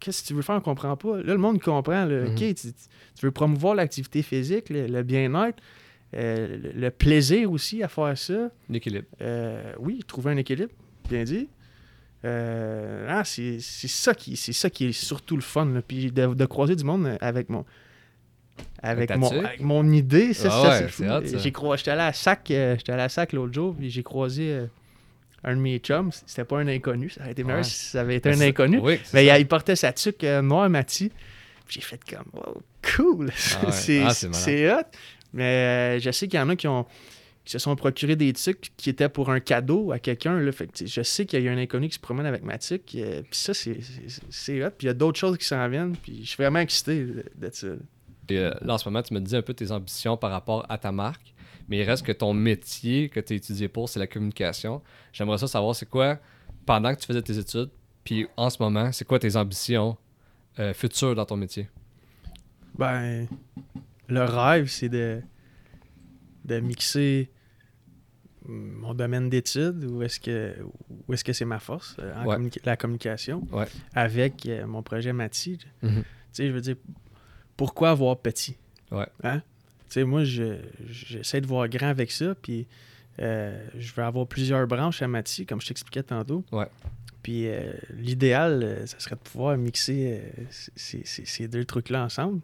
qu'est-ce que tu veux faire, on comprend pas. Là, le monde comprend. là. Mhm. OK, tu, tu veux promouvoir l'activité physique, le, le bien-être, euh, le, plaisir aussi à faire ça. L'équilibre. Euh, oui, trouver un équilibre, bien dit. Euh, ah, c'est ça, qui- c'est ça qui est surtout le fun. là. Puis de, de croiser du monde avec mon. Avec, mon, avec mon idée, ça, Ah ça, ouais. J'ai J'étais allé à Sac, j'étais allé à Sac l'autre jour, puis j'ai croisé un de mes chums. C'était pas un inconnu. Ça aurait été meilleur Ouais. si ça avait été Ben, un inconnu. Oui, Mais il, il portait sa tuque noire Mati. Puis J'ai fait comme, wow, cool. Ah ouais. c'est Ah, c'est hot. Mais euh, je sais qu'il y en a qui ont qui se sont procurés des tuques qui étaient pour un cadeau à quelqu'un. Fait que, je sais qu'il y a un inconnu qui se promène avec ma tuque. euh, puis ça, c'est hot. Puis il y a d'autres choses qui s'en viennent. Puis je suis vraiment excité de, de ça. Et, euh, là, en ce moment, tu me dis un peu tes ambitions par rapport à ta marque, mais il reste que ton métier que tu as étudié pour, c'est la communication. J'aimerais ça savoir c'est quoi, pendant que tu faisais tes études, puis en ce moment, c'est quoi tes ambitions euh, futures dans ton métier? Ben, le rêve, c'est de, de mixer mon domaine d'études, où est-ce que où est-ce que c'est ma force, euh, en Ouais. la communication, Ouais. avec euh, mon projet Mati. Tu Mhm. sais, je veux dire, pourquoi avoir petit? Ouais. Hein? Tu sais, moi, je- j'essaie de voir grand avec ça, puis euh, je veux avoir plusieurs branches à Mati, comme je t'expliquais tantôt. Ouais. Puis euh, l'idéal, ça serait de pouvoir mixer ces- ces- ces deux trucs-là ensemble.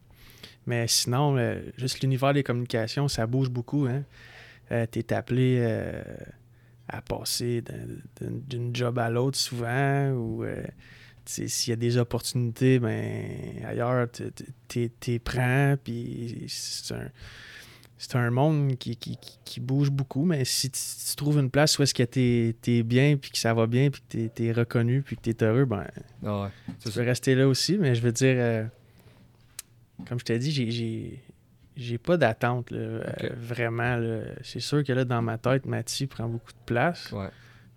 Mais sinon, euh, juste l'univers des communications, ça bouge beaucoup. Hein? tu es appelé euh, à passer d'un- d'un- d'une job à l'autre souvent, ou euh, tu s'il y a des opportunités, ben, ailleurs, tu prends, puis c'est un, c'est un monde qui, qui, qui- bouge beaucoup, mais si tu, tu trouves une place où est-ce que t'es es bien, puis que ça va bien, puis que t'es es reconnu, puis que t'es heureux, ben, Ah ouais. Tu peux rester là aussi, mais je veux dire, euh, comme je t'ai dit, j'ai- j'ai pas d'attente, euh, vraiment. C'est sûr que là, dans ma tête, Mathieu prend beaucoup de place, Ouais.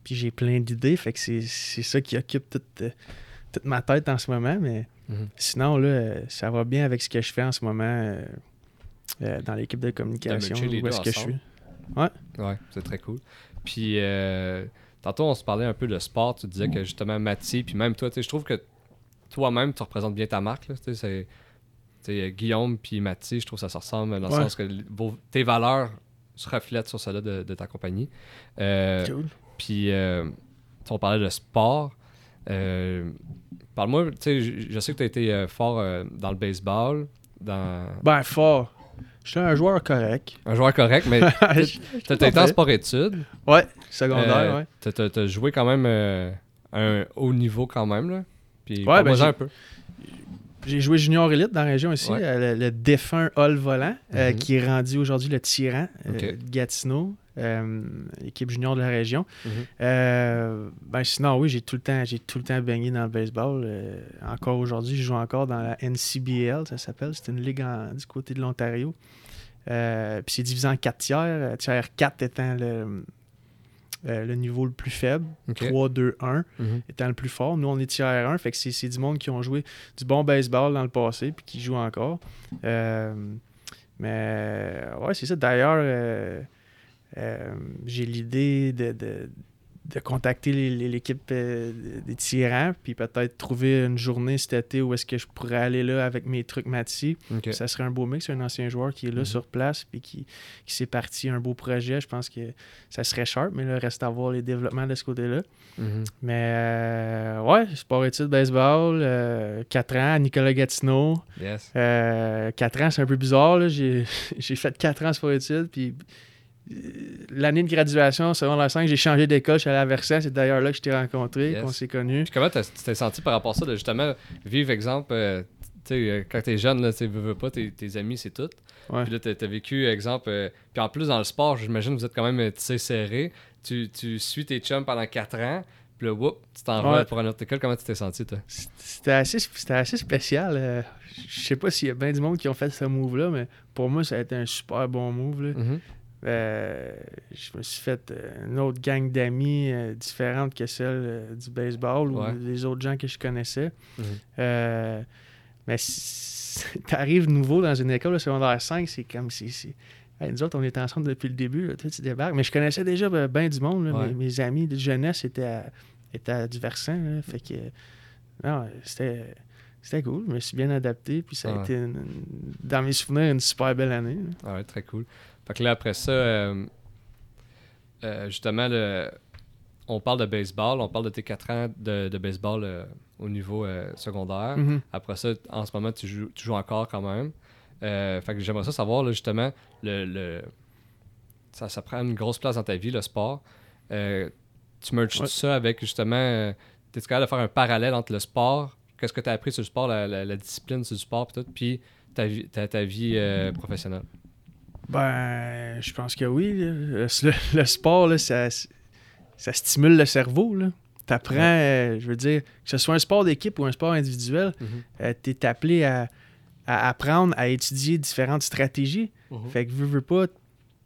puis j'ai plein d'idées, fait que c'est ça qui occupe toute, euh, toute ma tête en ce moment, mais Mhm. sinon, là, euh, ça va bien avec ce que je fais en ce moment euh, euh, dans l'équipe de communication, où est-ce que je suis. Ouais, c'est très cool. Puis, tantôt, on se parlait un peu de sport. Tu disais que justement, Mathieu, puis même toi, je trouve que toi-même, tu représentes bien ta marque. là. Tu tu Guillaume puis Mathieu, je trouve que ça se ressemble dans le sens que vos- tes valeurs se reflètent sur celles de, de ta compagnie. Euh, Cool. puis, euh, tu on parlait de sport. Euh, Parle-moi, tu sais, je, sais que tu as été euh, fort euh, dans le baseball, dans Ben, fort. Je suis un joueur correct. un joueur correct, mais tu as été en sport-études. Ouais, secondaire, ouais. t'as- T'as t'as joué quand même à un haut niveau quand même, là. Puis Ouais, ben, un peu. J'ai joué junior élite dans la région ici, Ouais. euh, le, le défunt Hall Volant, euh, Mhm. qui est rendu aujourd'hui le tyran euh, de Gatineau, euh, équipe junior de la région. Mhm. Euh, ben sinon, oui, j'ai tout le temps, tout le temps baigné dans le baseball. euh, encore aujourd'hui, je joue encore dans la NCBL, ça s'appelle. C'est une ligue en- du côté de l'Ontario. Euh, Puis c'est divisé en quatre tiers. euh, Tiers 4 étant le, euh, le niveau le plus faible. Ok. 3, 2, 1 Mhm. étant le plus fort. Nous, on est tiers 1, fait que c'est, c'est du monde qui ont joué du bon baseball dans le passé puis qui jouent encore. Euh, mais ouais, c'est ça. D'ailleurs, euh, j'ai l'idée de, de- de contacter l'équipe euh, des tyrans puis peut-être trouver une journée cet été où est-ce que je pourrais aller là avec mes trucs Matsi. Ça serait un beau mix, un ancien joueur qui est là Mhm. sur place puis qui, qui s'est parti un beau projet. Je pense que ça serait sharp, mais là, reste à voir les développements de ce côté-là. Mhm. Mais euh, ouais, sport-études, baseball, 4 ans Nicolas Gatineau. Yes. 4 ans, c'est un peu bizarre. j'ai fait 4 ans sport-études, puis l'année de graduation, secondaire 5, j'ai changé d'école, je suis allé à Versant. C'est d'ailleurs là que je t'ai rencontré, Yes. qu'on s'est connus. Puis comment tu t'es senti par rapport à ça, de justement vivre, exemple, euh, tu sais, euh, quand t'es jeune, là, tu veux, veux pas, tes, tes amis, c'est tout. Ouais. Puis là, t'as vécu, exemple, euh, puis en plus, dans le sport, j'imagine que vous êtes quand même euh, serré. Tu, tu suis tes chums pendant 4 ans, puis là, whoop, tu t'en vas pour une autre école. Comment tu t'es senti, toi? C'était assez, assez spécial. euh, je sais pas s'il y a bien du monde qui ont fait ce move-là, mais pour moi, ça a été un super bon move. là. Mhm. Euh, je me suis fait euh, une autre gang d'amis euh, différente que celle euh, du baseball Ouais. ou des autres gens que je connaissais. Mhm. Mais si t'arrives nouveau dans une école de secondaire 5, c'est comme si. si- Hey, nous autres, on était ensemble depuis le début, là, tu débarques. Mais je connaissais déjà bien du monde. là. Ouais. Mes, mes amis de jeunesse étaient à, étaient à du versant. là. Fait que. Non, c'était. C'était cool, je me suis bien adapté, puis ça a Ouais. été, une- dans mes souvenirs, une super belle année. Ah ouais, très cool. Fait que là, après ça, euh, euh, justement, le- on parle de baseball, on parle de tes 4 ans de, de baseball euh, au niveau secondaire. Mhm. Après ça, en ce moment, tu joues, tu joues encore quand même. Fait que j'aimerais ça savoir, là, justement, le, le- ça, ça prend une grosse place dans ta vie, le sport. Tu merges Ouais. tout ça avec, justement, euh, t'es capable de faire un parallèle entre le sport, qu'est-ce que tu as appris sur le sport, la, la- la discipline sur le sport, puis ta vie, ta, ta vie professionnelle? Ben, je pense que oui. Le, sport, là, ça, ça stimule le cerveau. Tu apprends, je veux dire, que ce soit un sport d'équipe ou un sport individuel, tu es appelé à, à apprendre à étudier différentes stratégies. Fait que, veux, veux pas,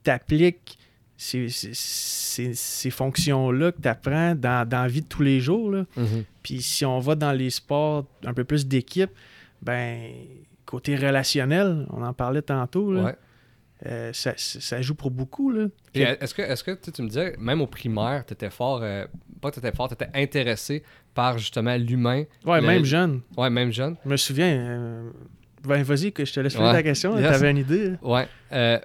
t'appliques ces, ces, ces- ces fonctions-là que tu apprends dans, dans la vie de tous les jours. là. Mhm. Puis si on va dans les sports un peu plus d'équipe, ben, côté relationnel, on en parlait tantôt, là, Ouais. Euh, ça, joue pour beaucoup. Là. Puis est-ce que, est-ce que tu, tu me disais, même au primaire, tu étais fort, euh, pas que tu étais fort, tu étais intéressé par justement l'humain. Ouais, Le- même jeune. Ouais, même jeune. Je me souviens. euh, ben, vas-y, que je te laisse Ouais. poser ta question. Yes. T'avais une idée. là. Ouais. Euh,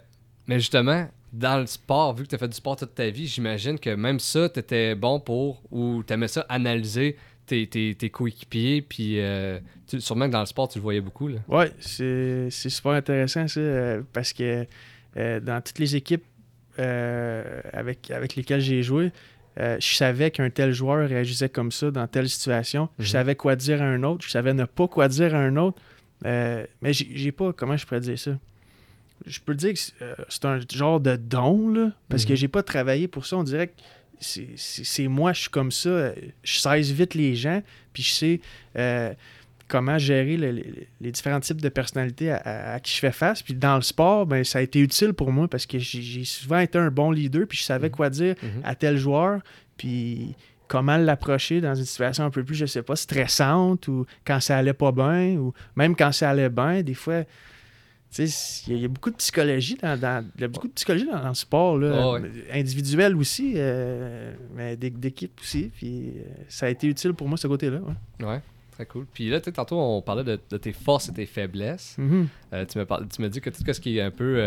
mais justement, dans le sport, vu que tu as fait du sport toute ta vie, j'imagine que même ça, tu étais bon pour, ou tu aimais ça analyser tes, tes, tes coéquipiers, puis euh, tu- sûrement que dans le sport, tu le voyais beaucoup. Ouais, c'est super intéressant ça, euh, parce que euh, dans toutes les équipes avec, avec lesquelles j'ai joué, je savais qu'un tel joueur réagissait comme ça dans telle situation. Mhm. Je savais quoi dire à un autre, je savais ne pas quoi dire à un autre. Mais j'ai pas, comment je pourrais dire ça? Je peux dire que c'est un genre de don, là, parce que Mhm. j'ai pas travaillé pour ça. On dirait que c'est- moi, je suis comme ça. Je saisis vite les gens, puis je sais euh, comment gérer le- le- les différents types de personnalités à, à- à qui je fais face. Puis dans le sport, ben, ça a été utile pour moi parce que j'ai j'ai souvent été un bon leader, puis je savais Mhm. quoi dire Mhm. à tel joueur, puis comment l'approcher dans une situation un peu plus, je sais pas, stressante ou quand ça allait pas bien ou même quand ça allait bien, des fois. Il y, a- il y a beaucoup de psychologie dans, dans- y a beaucoup de psychologie dans, dans le sport, là, ouais. individuel aussi, euh, mais d'é- d'équipe aussi. Puis euh, ça a été utile pour moi, ce côté-là. ouais. Ouais, très cool. Puis là, tantôt, on parlait de, de tes forces et tes faiblesses. Mhm. Euh, tu m'as parlé- tu m'as dit que tout ce qui est un peu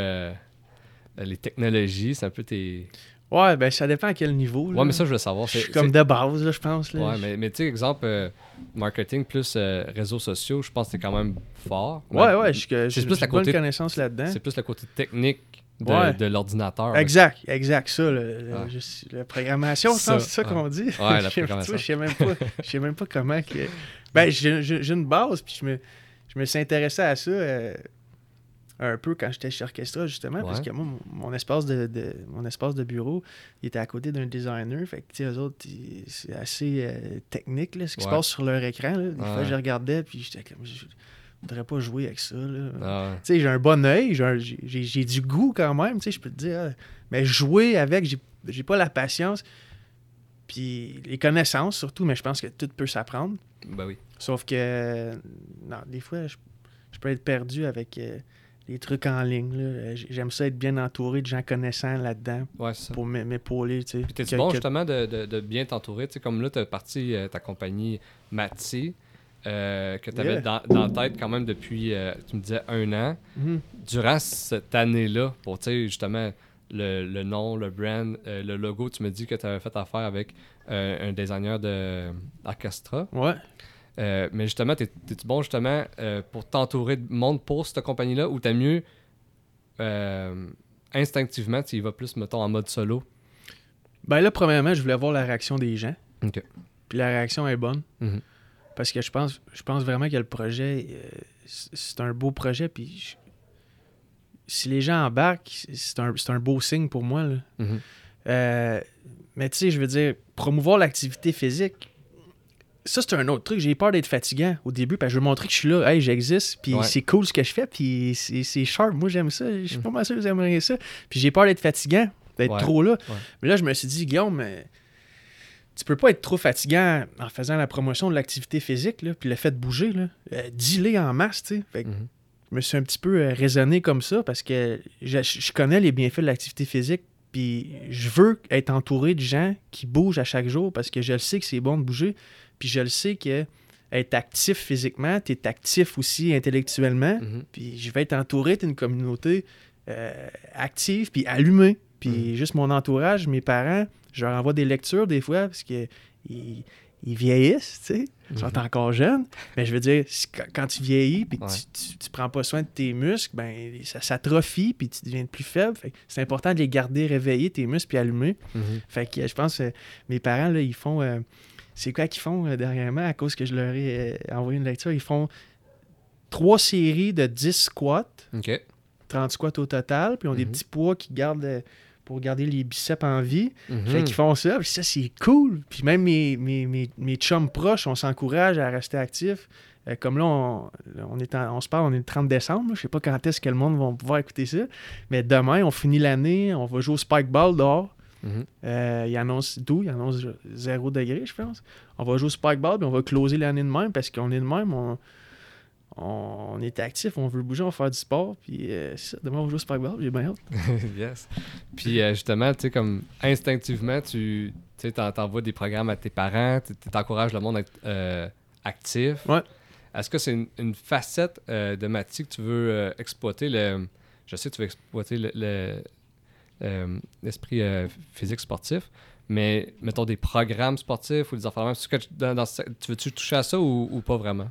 les technologies, c'est un peu tes. Ouais, ben ça dépend à quel niveau. là. Ouais, mais ça, je veux savoir. je suis comme de base, là, je pense. Là. Ouais, mais, mais tu sais, exemple, euh, marketing plus euh, réseaux sociaux, je pense que c'est quand même fort. Ouais, ouais, je- j'ai c'est j'ai plus la bonne côté- connaissance là-dedans. C'est plus le côté technique de, Ouais. de l'ordinateur. Exact, exact, ça, le, le- Ouais. je- la programmation, je Ça, c'est ça ouais. qu'on dit. Ouais, la Je programmation. Je sais même pas, je sais même pas comment que... Ben, j'ai une base, puis je me, je me suis intéressé à ça euh, un peu quand j'étais chez Orchestra, justement, parce que moi, mon, mon espace de, de- mon espace de bureau, il était à côté d'un designer, fait que, eux autres, c'est assez euh, technique, là, ce qui Ouais. se passe sur leur écran, là. Des fois, je regardais, puis j'étais comme... Je voudrais pas jouer avec ça. Ah. Tu sais, j'ai un bon œil, j'ai du goût quand même, tu sais, je peux te dire. ah, mais jouer avec, j'ai j'ai pas la patience. Puis les connaissances surtout, mais je pense que tout peut s'apprendre. Ben oui. Sauf que, non, des fois, je, je peux être perdu avec euh, les trucs en ligne. là. Euh, J'aime ça être bien entouré de gens connaissants là-dedans Ouais, ça. pour m'é- m'épauler, tu sais. Puis bon que- justement de, de- de bien t'entourer? Tu sais, comme là, t'as parti euh, ta compagnie Mati, euh, que t'avais Yeah. dans, dans la tête quand même depuis, euh, tu me disais, un an. Mhm. Durant cette année-là, pour, tu sais, justement, le, le nom, le brand, le logo, tu me dis que tu avais fait affaire avec un designer de. Ouais. Euh, mais justement, t'es- t'es-tu bon justement euh, pour t'entourer de monde pour cette compagnie-là ou t'as mieux euh, instinctivement, tu y vas plus, mettons, en mode solo? Ben là, premièrement, je voulais voir la réaction des gens. Puis la réaction est bonne. Mhm. Parce que je pense, je pense vraiment que le projet, c'est un beau projet. Puis je- si les gens embarquent, c'est un, un beau signe pour moi. là. Mhm. Euh, mais tu sais, je veux dire, promouvoir l'activité physique, ça, c'est un autre truc. J'ai peur d'être fatigant au début, parce que je veux montrer que je suis là, hey, j'existe, puis Ouais. c'est cool ce que je fais, puis c'est sharp. Moi, j'aime ça. Je suis pas mal sûr que vous aimeriez ça. Puis j'ai peur d'être fatigant, d'être Ouais. trop là. Ouais. Mais là, je me suis dit, Guillaume, mais tu peux pas être trop fatigant en faisant la promotion de l'activité physique, là, puis le fait de bouger. Là. Euh, Dis-les en masse, tu sais. Fait que Mhm. je me suis un petit peu euh, raisonné comme ça parce que je, je connais les bienfaits de l'activité physique. Puis je veux être entouré de gens qui bougent à chaque jour parce que je le sais que c'est bon de bouger. Puis je le sais que être actif physiquement, tu es actif aussi intellectuellement. Mhm. Puis je vais être entouré d'une communauté euh, active, puis allumée. Puis juste mon entourage, mes parents, je leur envoie des lectures des fois parce que ils, ils vieillissent, tu sais. Ils sont Mhm. encore jeunes. Mais je veux dire, quand, tu vieillis puis Ouais. tu, tu, tu prends pas soin de tes muscles, ben ça s'atrophie puis tu deviens plus faible. C'est important de les garder réveillés, tes muscles, puis allumés. Mhm. Fait que je pense que mes parents, là, ils font. euh, c'est quoi qu'ils font euh, dernièrement à cause que je leur ai euh, envoyé une lecture? Ils font trois séries de 10 squats, OK. 30 squats au total, puis ils ont des Mhm. petits poids qui gardent euh, pour garder les biceps en vie. Mhm. Fait qu'ils font ça, puis ça, c'est cool. Puis même mes, mes, mes, mes chums proches, on s'encourage à rester actifs. Comme là, on, on, est en- on se parle, on est le 30 décembre. là. Je sais pas quand est-ce que le monde va pouvoir écouter ça. Mais demain, on finit l'année, on va jouer au spike ball dehors. Mhm. Euh, il annonce d'où? Il annonce 0 degré, je pense. On va jouer au spike ball, puis on va closer l'année de même parce qu'on est de même. On, on, est actif, on veut bouger, on va faire du sport. Puis euh, ça, demain, on va jouer au spike ball. J'ai bien hâte. yes. Puis euh, justement, tu sais, comme instinctivement, tu t'envoies des programmes à tes parents, tu t'encourages le monde à être euh, actif. Ouais. Est-ce que c'est une, une facette de Mathieu que tu veux exploiter le. Je sais que tu veux exploiter le- le- l'esprit euh, physique sportif, mais mettons des programmes sportifs ou des affaires même. Que tu- dans- dans ce- tu veux-tu toucher à ça ou, ou pas vraiment?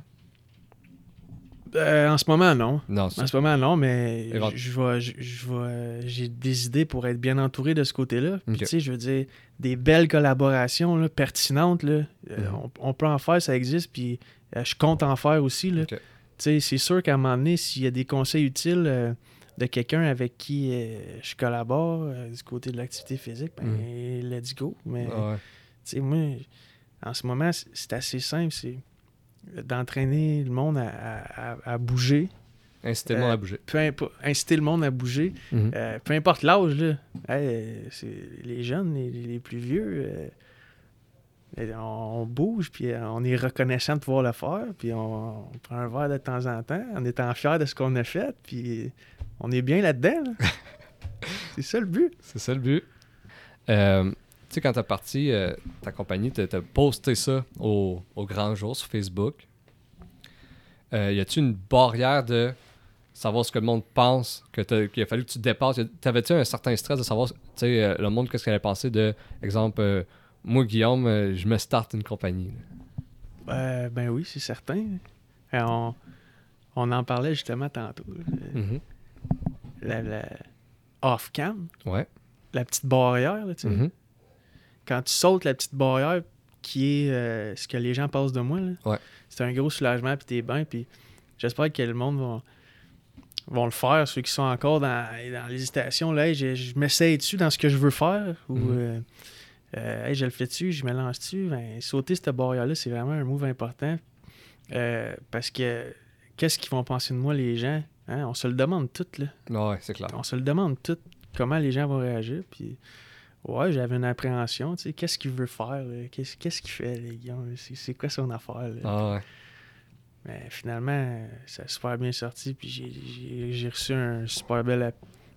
Euh, en ce moment, non. Non, En ce moment, non, mais je euh, j'ai des idées pour être bien entouré de ce côté-là. Puis, tu sais, je veux dire, des belles collaborations là, pertinentes, là, euh, Mhm. on, on peut en faire, ça existe, puis euh, je compte en faire aussi. Tu sais, c'est sûr qu'à un moment donné, s'il y a des conseils utiles euh, de quelqu'un avec qui euh, je collabore euh, du côté de l'activité physique, ben, let's go. Mais, Ah ouais. tu sais, moi, en ce moment, c'est- assez simple, c'est d'entraîner le monde à, à- à- à bouger, Incitez le monde Euh, à bouger. peu impo- inciter le monde à bouger, Mhm. euh, peu importe l'âge, là. Hey, euh, les jeunes, les, les plus vieux, euh, euh, on, bouge, puis euh, on est reconnaissant de pouvoir le faire, puis on, on prend un verre de temps en temps, en étant fier de ce qu'on a fait, puis on est bien là-dedans. là. c'est ça le but. C'est ça le but. Euh, tu sais, quand t'as parti euh, ta compagnie, t'as posté ça au, au grand jour sur Facebook. Euh, y a-tu une barrière de savoir ce que le monde pense, que qu'il a fallu que tu dépasses? T'avais-tu un certain stress de savoir, tu sais, le monde, qu'est-ce qu'il allait penser de, exemple, moi, Guillaume, je me starte une compagnie. ben oui, c'est certain. On, on en parlait justement tantôt. La, la off-cam, Ouais. la petite barrière, là, tu sais. Mhm. quand tu sautes la petite barrière qui est euh, ce que les gens pensent de moi, là, Ouais. c'est un gros soulagement, puis t'es bien, puis j'espère que le monde va, vont le faire, ceux qui sont encore dans, dans l'hésitation, là, Hey, je, je m'essaye dessus dans ce que je veux faire, ou Mhm. euh, euh, Hey, je le fais dessus, je me lance dessus, ben, sauter cette barrière-là, c'est vraiment un move important, Euh, parce que qu'est-ce qu'ils vont penser de moi, les gens? Hein? On se le demande tout, là. C'est clair. On se le demande tout, comment les gens vont réagir. Puis, ouais, j'avais une appréhension, tu sais, qu'est-ce qu'il veut faire, qu'est-ce qu'il fait, les gars? C'est quoi son affaire? là? Ah ouais. Mais finalement, ça a super bien sorti, puis j'ai- reçu un super bel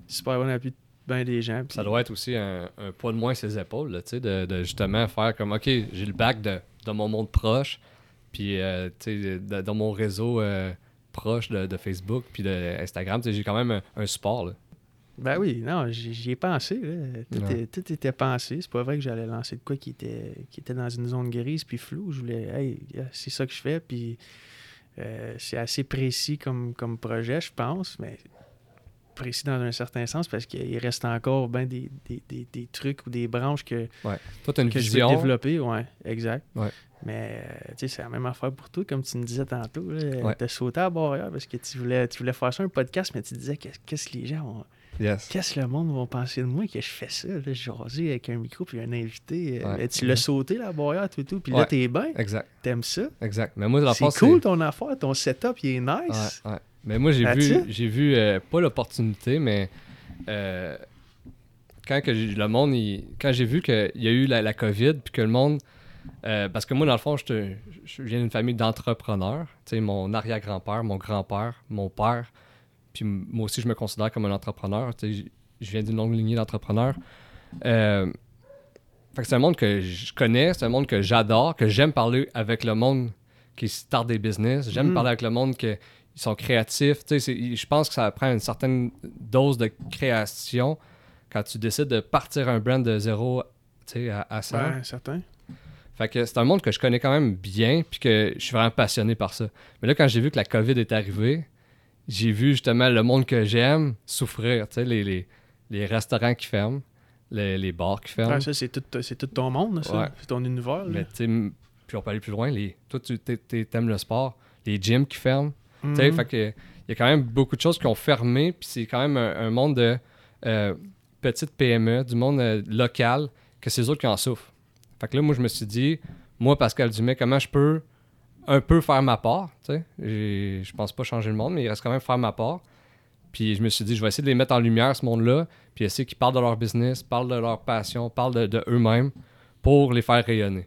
super bon appui de bien des gens. puis- Ça doit être aussi un, un poids de moins sur ses épaules, là, tu sais, de, de justement faire comme, OK, j'ai le bac de, de mon monde proche, puis, euh, tu sais, de- dans mon réseau euh, proche de, de Facebook, puis de Instagram, tu sais, j'ai quand même un, un support, là. Ben oui, non, j'y ai pensé. là. Tout, Ouais. est- tout était pensé. C'est pas vrai que j'allais lancer de quoi qui était, qui était dans une zone grise puis floue. Je voulais, hey, yeah, c'est ça que je fais. Puis euh, c'est assez précis comme, comme projet, je pense. Mais précis dans un certain sens parce qu'il reste encore ben des, des, des, des trucs ou des branches que, Toi, tu as une que je veux développer. Ouais, exact. Ouais. Mais euh, tu sais, c'est la même affaire pour toi, comme tu me disais tantôt. Ouais. Tu as sauté à bord parce que tu voulais, tu voulais faire ça un podcast, mais tu disais qu'est- qu'est-ce que les gens vont. Yes. Qu'est-ce que le monde va penser de moi que je fais ça, là, jaser avec un micro puis un invité. euh, Ouais. mais tu l'as sauté la barrière, tout, tout. Puis là, t'es bien. Exact. T'aimes ça? Exact. Mais moi, C'est cool ton affaire, ton setup, il est nice. Ouais. Mais moi, j'ai vu, it? j'ai vu euh, pas l'opportunité, mais euh, quand que le monde, il- quand j'ai vu qu'il y a eu la, la COVID, puis que le monde, euh, parce que moi, dans le fond, je, viens d'une famille d'entrepreneurs. Tu sais, mon arrière-grand-père, mon grand-père, mon père, puis moi aussi, je me considère comme un entrepreneur. Tu sais, je viens d'une longue lignée d'entrepreneurs. Euh, fait que c'est un monde que je connais, c'est un monde que j'adore, que j'aime parler avec le monde qui start des business. J'aime Mm. parler avec le monde qui sont créatifs. Tu sais, je pense que ça prend une certaine dose de création quand tu décides de partir un brand de zéro tu sais, à, à 100. Ouais, certain. Fait que c'est un monde que je connais quand même bien, puis que je suis vraiment passionné par ça. Mais là, quand j'ai vu que la COVID est arrivée, j'ai vu justement le monde que j'aime souffrir. Tu sais, les, les, les restaurants qui ferment, les, les bars qui ferment. Ouais, ça, c'est tout, ton monde, ça? Ouais. C'est ton univers. là? Mais tu sais, puis on peut aller plus loin. Les, toi, tu t'aimes le sport, les gyms qui ferment. Tu sais, Mhm. fait que il y a quand même beaucoup de choses qui ont fermé, puis c'est quand même un, un monde de euh, petites PME, du monde euh, local, que c'est eux autres qui en souffrent. Fait que là, moi, je me suis dit, moi, Pascal Dumais, comment je peux un peu faire ma part, tu sais? Je pense pas changer le monde, mais il reste quand même faire ma part. Puis je me suis dit, je vais essayer de les mettre en lumière, ce monde-là, puis essayer qu'ils parlent de leur business, parlent de leur passion, parlent de, de eux-mêmes pour les faire rayonner.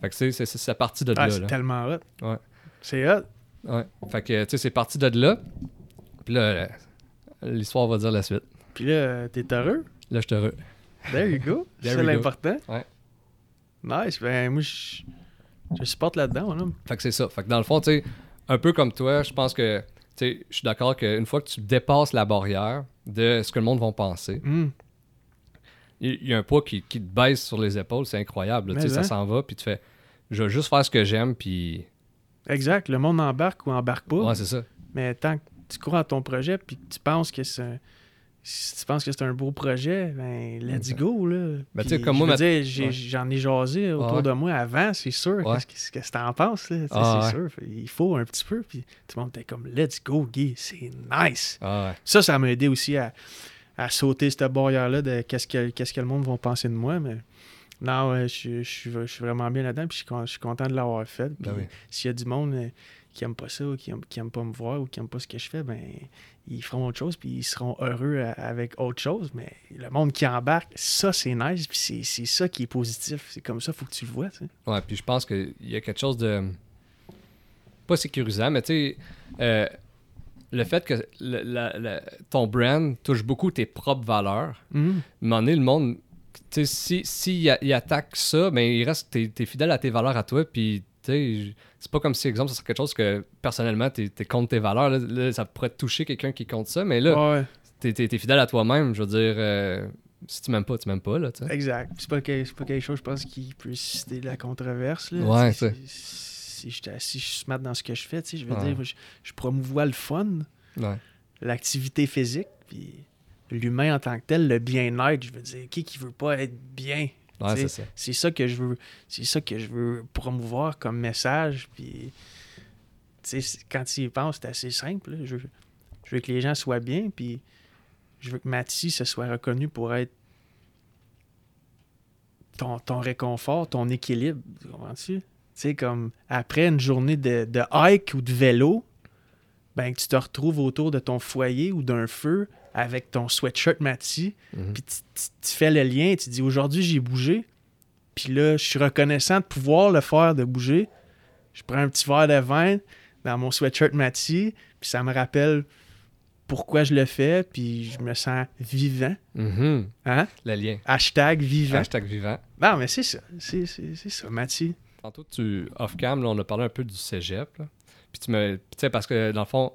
Fait que c'est- c'est c'est parti de Ah, là. c'est tellement hot. Ouais. C'est hot. Ouais. Fait que, tu sais, c'est parti de là. Puis là, l'histoire va dire la suite. Puis là, t'es heureux. Là, je te heureux. There you go. C'est l'important. Ouais. Nice. Ben, moi, je, je supporte là-dedans, mon homme. Fait que c'est ça. Fait que dans le fond, tu sais, un peu comme toi, je pense que, tu sais, je suis d'accord qu'une fois que tu dépasses la barrière de ce que le monde va penser, Hum. il y, a un poids qui, qui te baisse sur les épaules, c'est incroyable. Tu sais, ça s'en va, puis tu fais, je vais juste faire ce que j'aime, puis. Exact. Le monde embarque ou embarque pas. Ouais, c'est ça. Mais tant que tu crois à ton projet puis que tu penses que c'est si tu penses que c'est un beau projet, ben let's go là. Ben, Puis, comme je moi, ma- Ouais. j'en ai jasé autour Ouais. de moi avant, c'est sûr. Ouais. Qu'est-ce que, t'en penses là? Ah, C'est sûr. Il faut un petit peu puis tout le monde était comme let's go Guy, c'est nice. Ah. Ça, ça m'a aidé aussi à, à sauter cette barrière-là de qu'est-ce que, qu'est-ce que le monde va penser de moi. Mais non, ouais, je, je suis- je suis vraiment bien là-dedans. Puis je suis, con- je suis content de l'avoir fait. Puis Ben s'il y a du monde euh, qui aime pas ça ou qui aime, qui aime pas me voir ou qui aime pas ce que je fais, ben ils feront autre chose puis ils seront heureux à- avec autre chose. Mais le monde qui embarque, ça, c'est nice. Puis c'est, c'est ça qui est positif. C'est comme ça, faut que tu le vois. tu sais. Ouais, puis je pense qu'il y a quelque chose de. Pas sécurisant, mais tu sais, euh, le fait que le- la- la- ton brand touche beaucoup tes propres valeurs, un moment donné, le monde, tu sais, si, si il, a- il attaque ça, ben il reste, t'es, fidèle à tes valeurs à toi, puis c'est pas comme si, exemple, ça serait quelque chose que personnellement, t'es, t'es contre tes valeurs. Là, Là, ça pourrait toucher quelqu'un qui contre ça, mais là, Ouais, t'es, t'es- t'es fidèle à toi-même. Je veux dire, euh, si tu m'aimes pas, tu m'aimes pas, là, tu exact. C'est pas, que- pas quelque chose, je pense, qui peut susciter de la controverse. Là. Ouais, Tu Si, si je, suis- si je suis smart dans ce que je fais, tu sais, je veux Ouais. dire, je, je promouvois le fun. Ouais. l'activité physique, puis l'humain en tant que tel, le bien-être, je veux dire, qui qui veut pas être bien? Ouais, c'est ça. C'est ça que je veux, c'est ça que je veux promouvoir comme message, puis quand tu y penses, c'est assez simple. là. Je, veux- je veux que les gens soient bien, puis je veux que Mathis se soit reconnu pour être ton, ton réconfort, ton équilibre, tu comprends-tu? Tu sais, comme après une journée de, de hike ou de vélo, ben que tu te retrouves autour de ton foyer ou d'un feu avec ton sweatshirt Mathis, Mhm. puis tu, fais le lien, tu dis aujourd'hui j'ai bougé, puis là je suis reconnaissant de pouvoir le faire, de bouger. Je prends un petit verre de vin dans mon sweatshirt Mathis, puis ça me rappelle pourquoi je le fais, puis je me sens vivant. Mhm. Hein? Le lien. Hashtag vivant. Hashtag vivant. Non, mais c'est ça. C'est, ça, Mathis. Tantôt, tu, off-cam, là, on a parlé un peu du cégep. là. Puis tu me. Tu sais, parce que dans le fond,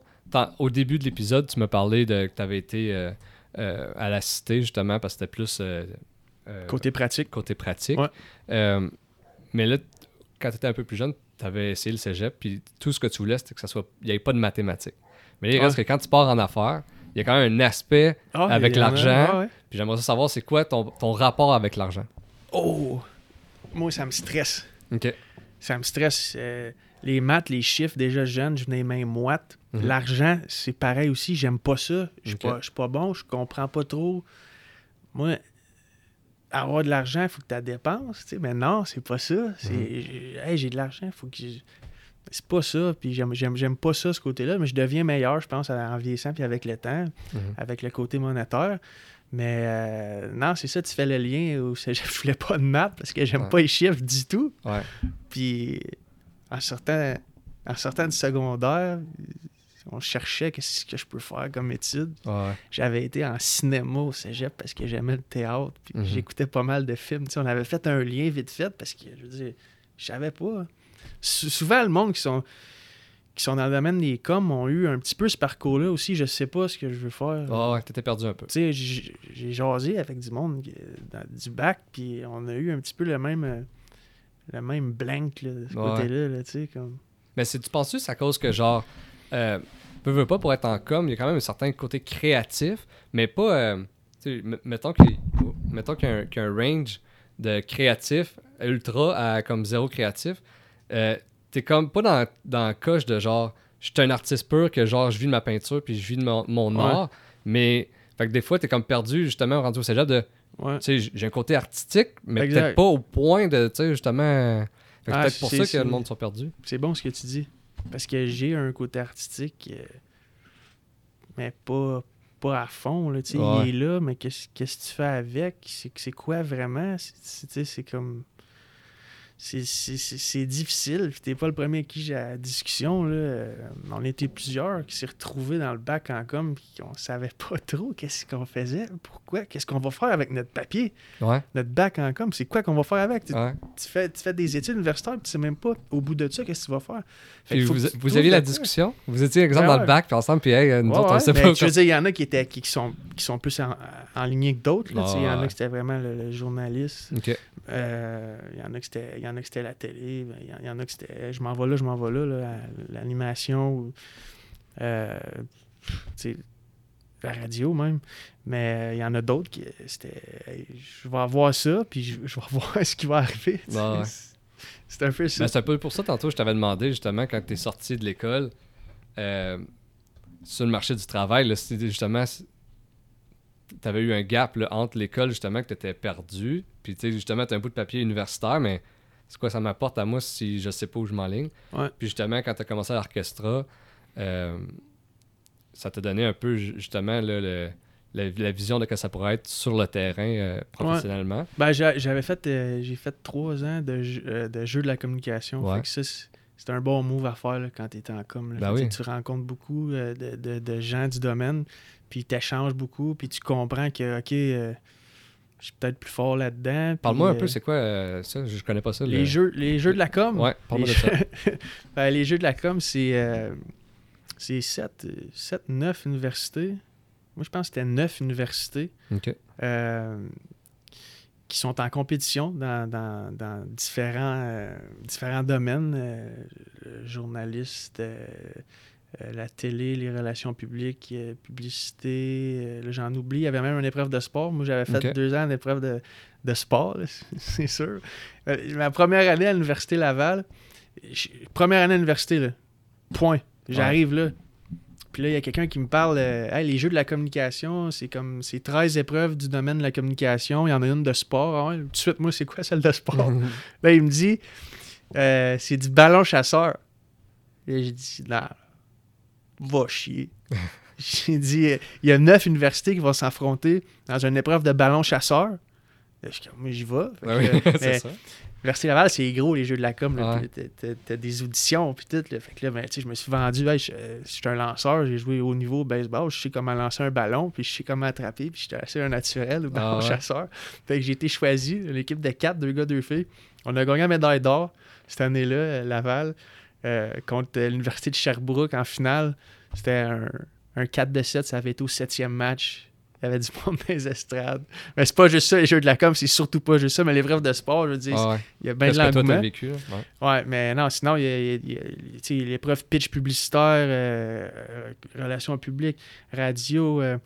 au début de l'épisode, tu m'as parlé de que tu avais été euh, euh, à la cité, justement, parce que c'était plus. euh, Côté pratique. côté pratique. Ouais. Mais là, quand tu étais un peu plus jeune, tu avais essayé le cégep, puis tout ce que tu voulais, c'était que ça soit. Il n'y avait pas de mathématiques. Mais là, il reste que quand tu pars en affaires, il y a quand même un aspect Ah, avec l'argent. ouais. Puis j'aimerais savoir c'est quoi ton, ton rapport avec l'argent. Oh! Moi, ça me stresse. OK. Ça me stresse. Les maths, les chiffres, déjà jeune, je venais les mains moites. Mhm. L'argent, c'est pareil aussi. J'aime pas ça. Je suis pas, je suis pas bon. Je comprends pas trop. Moi, avoir de l'argent, il faut que tu la dépenses. Mais non, c'est pas ça. C'est, Mhm. j'ai- hey, j'ai de l'argent, faut que je- C'est pas ça. Puis j'aime, pas ça, ce côté-là. Mais je deviens meilleur, je pense, en vieillissant puis avec le temps, Mhm. avec le côté monétaire. Mais euh, non, c'est ça, tu fais le lien où je voulais pas de maths parce que j'aime Ouais. pas les chiffres du tout. Ouais. Puis en sortant, en sortant du secondaire, on cherchait qu'est-ce que je peux faire comme étude. Ouais. J'avais été en cinéma au cégep parce que j'aimais le théâtre. Puis Mhm. j'écoutais pas mal de films. On avait fait un lien vite fait parce que je veux dire, je savais pas. Sou- souvent, le monde qui sont qui sont dans le domaine des coms ont eu un petit peu ce parcours-là aussi. Je sais pas ce que je veux faire. Ouais, ouais, t'étais perdu un peu. Tu sais, j'ai jasé avec du monde qui- dans- du bac, puis on a eu un petit peu le même, euh, le même blank là, de ce Ouais. côté-là, là, tu sais, comme... Mais c'est, tu penses-tu que c'est à cause que, genre, euh, veux, veux pas pour être en com, il y a quand même un certain côté créatif, mais pas. euh, tu sais, m- mettons qu'il, y a un, qu'il y a un range de créatif ultra à comme zéro créatif. Euh, t'es comme pas dans, dans la coche de genre, je suis un artiste pur que genre, je vis de ma peinture puis je vis de mon, mon Ouais. art, mais. Fait que des fois, t'es comme perdu, justement, rendu au cégep de. Ouais. J'ai un côté artistique, mais peut-être pas au point de, tu sais, justement. Ah, peut-être pour ça que le monde soit perdu. C'est bon ce que tu dis. Parce que j'ai un côté artistique, euh, mais pas, pas à fond, là, Ouais. il est là, mais qu'est-ce que tu fais avec? C'est quoi vraiment? C'est comme... c'est- difficile. Puis t'es pas le premier avec qui j'ai la discussion. Là. Euh, On était plusieurs qui s'est retrouvés dans le bac en com puis on savait pas trop qu'est-ce qu'on faisait. Pourquoi? Qu'est-ce qu'on va faire avec notre papier? Ouais, Notre bac en com, c'est quoi qu'on va faire avec? Tu, ouais. tu fais, tu fais des études universitaires tu sais même pas au bout de ça qu'est-ce que tu vas faire. Fait vous, vous aviez la discussion? Vous étiez, exemple, dans le bac, puis ensemble, puis hey, nous Ouais, autres, on sait pas. je veux dire, il y en a qui, étaient, qui, qui sont, qui sont plus en, en ligne que d'autres. Il y en a qui c'était vraiment le, le journaliste. Euh, Il y en a qui c'était- en a qui c'était la télé. ben, Il y en- y, a qui c'était je m'en vais là, je m'en vais là, l'animation. ou, euh, la radio même. Mais euh, il y en a d'autres qui c'était hey, je vais avoir ça, puis je, je vais voir ce qui va arriver. Ouais. C'est un peu ça. Ben, c'est un peu pour ça, tantôt, je t'avais demandé, justement, quand tu es sorti de l'école, euh, sur le marché du travail, là, c'était justement. Tu avais eu un gap là, entre l'école, justement, que tu étais perdu. Puis, tu sais, justement, tu as un bout de papier universitaire, mais c'est quoi ça m'apporte à moi si je sais pas où je m'enligne? Ouais. Puis, justement, quand tu as commencé à l'orchestra, euh, ça t'a donné un peu, ju- justement, là, le- la, la vision de que ça pourrait être sur le terrain euh, professionnellement. Ben, j'a- j'avais fait, euh, j'ai fait trois ans de, jeu- de jeu de la communication. Ouais. Fait que ça, c'est un bon move à faire là, quand tu es en com. Ben oui. Tu rencontres beaucoup de, de- de gens du domaine, puis tu échanges beaucoup, puis tu comprends que, OK, je suis peut-être plus fort là-dedans. Parle-moi un peu, euh, c'est quoi euh, ça? Je connais pas ça. les, le- jeux, les jeux de la com. Ouais, parle-moi de ça. ben, les jeux de la com, c'est euh, c'est 7, 9 universités. Moi, je pense que c'était 9 universités. Euh, qui sont en compétition dans, dans- dans différents, différents domaines, euh, le journaliste, euh, la télé, les relations publiques, euh, publicité, euh, j'en oublie, il y avait même une épreuve de sport. Moi, j'avais fait deux ans d'épreuve de, de sport, c'est sûr. Euh, ma première année à l'Université Laval, je- première année à l'université, là, point. J'arrive là, puis là, il y a quelqu'un qui me parle, Hey, les jeux de la communication, c'est comme, c'est 13 épreuves du domaine de la communication. Il y en a une de sport. Ah tout de suite, moi, c'est quoi celle de sport? là, il me dit, c'est du ballon chasseur. Et j'ai dit, non, va chier. j'ai dit, il y a neuf universités qui vont s'affronter dans une épreuve de ballon chasseur. Je suis comme, j'y vais. Oui, c'est ça. L'Université Laval, c'est gros, les jeux de la com. Ouais. T'as- des auditions, puis tout. là. Fait que là, ben, tu sais, je me suis vendu. Hey, je, euh, je suis un lanceur, j'ai joué au niveau baseball, je sais comment lancer un ballon, puis je sais comment attraper, puis j'étais assez un naturel au ballon Ah ouais. chasseur. Fait que j'ai été choisi, l'équipe de quatre, deux gars, deux filles. On a gagné la médaille d'or cette année-là, euh, Laval, euh, contre l'Université de Sherbrooke en finale. C'était un, un 4 de 7, ça avait été au septième match. Il y avait du monde dans les estrades. Mais c'est pas juste ça, les jeux de la com, c'est surtout pas juste ça. Mais l'épreuve de sport, je veux dire, Ah ouais. il y a bien de l'engouement. vécu, là? Ouais. Ouais, mais non, sinon, il y a, l'épreuve pitch publicitaire, euh, euh, relations publiques, radio. euh,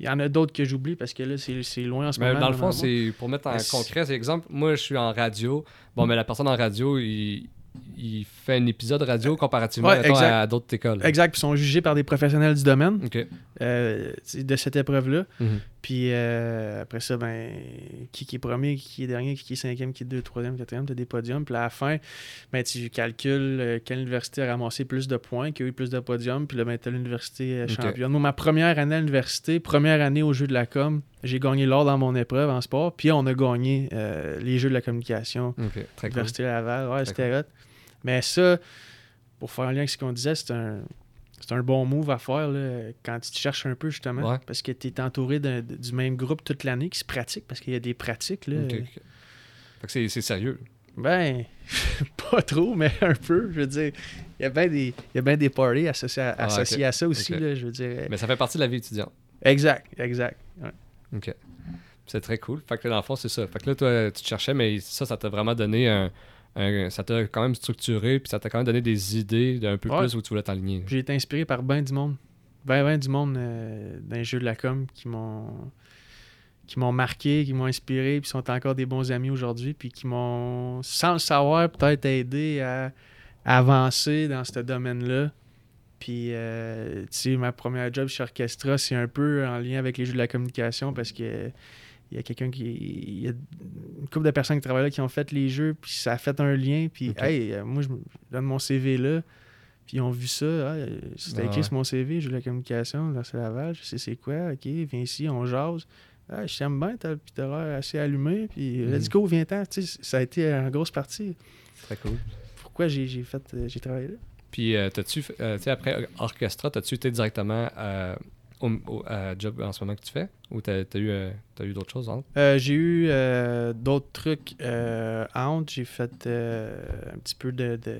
il y en a d'autres que j'oublie parce que là, c'est c'est loin en ce Mais moment. dans le fond, c'est pour mettre en concret, c'est exemple, moi je suis en radio. Bon, mais la personne en radio, il, il fait un épisode radio comparativement Ouais, mettons, exact. à d'autres écoles. Exact, puis ils sont jugés par des professionnels du domaine euh, de cette épreuve-là. Mhm. Puis euh, après ça, ben, qui, qui est premier, qui est dernier, qui est cinquième, qui est deux, troisième, quatrième, tu as des podiums. Puis à la fin, ben, tu calcules euh, quelle université a ramassé plus de points, qui a eu plus de podiums. Puis là, ben, tu as l'université euh, championne. Moi, ma première année à l'université, première année aux Jeux de la com, j'ai gagné l'or dans mon épreuve en sport. Puis on a gagné euh, les Jeux de la communication. Ok, très cool. Université Laval, ouais, c'était hot. Mais ça, pour faire un lien avec ce qu'on disait, c'est un, c'est un bon move à faire là, quand tu te cherches un peu, justement. Ouais. Parce que tu es entouré du même groupe toute l'année qui se pratique, parce qu'il y a des pratiques. Là. Ok, ok. Fait que c'est- c'est sérieux. Ben, pas trop, mais un peu. Je veux dire, il y a bien des, il y a bien des parties associés à, Ah, ok. associées à ça aussi. Là, je veux dire. Mais ça fait partie de la vie étudiante. Exact, exact. ouais. Ok. C'est très cool. Fait que dans le fond, c'est ça. Fait que là, toi, tu te cherchais, mais ça, ça t'a vraiment donné un. Un- ça t'a quand même structuré, puis ça t'a quand même donné des idées d'un peu Ouais. plus où tu voulais t'aligner. J'ai été inspiré par ben du monde. Ben, ben du monde euh, les jeux de la com qui m'ont qui m'ont marqué, qui m'ont inspiré, puis sont encore des bons amis aujourd'hui, puis qui m'ont, sans le savoir, peut-être aidé à, à avancer dans ce domaine-là. Puis, euh, tu sais, ma première job chez Orchestra, c'est un peu en lien avec les jeux de la communication parce que il y a quelqu'un qui. Il y a une couple de personnes qui travaillent là qui ont fait les jeux, puis ça a fait un lien. Puis, hey, euh, moi, je donne mon CV là. Puis ils ont vu ça. Ah, euh, C'était Ah écrit ouais. sur mon CV, jeu de la communication, dans ce Laval, je sais c'est quoi. Ok, viens ici, on jase. Ah, je t'aime bien, t'as puis t'as l'air assez allumé. Puis Mhm. let's go, viens-t'en. Tu sais, ça a été une grosse partie. Très cool. Pourquoi j'ai j'ai fait, euh, j'ai travaillé là? Puis, euh, t'as-tu, fait- euh, tu sais, après Orchestra, t'as-tu été directement euh, au, au- à job en ce moment que tu fais? Ou t'as, eu, euh, eu d'autres choses entre Euh, j'ai eu euh, d'autres trucs entre. J'ai fait un petit peu de, de,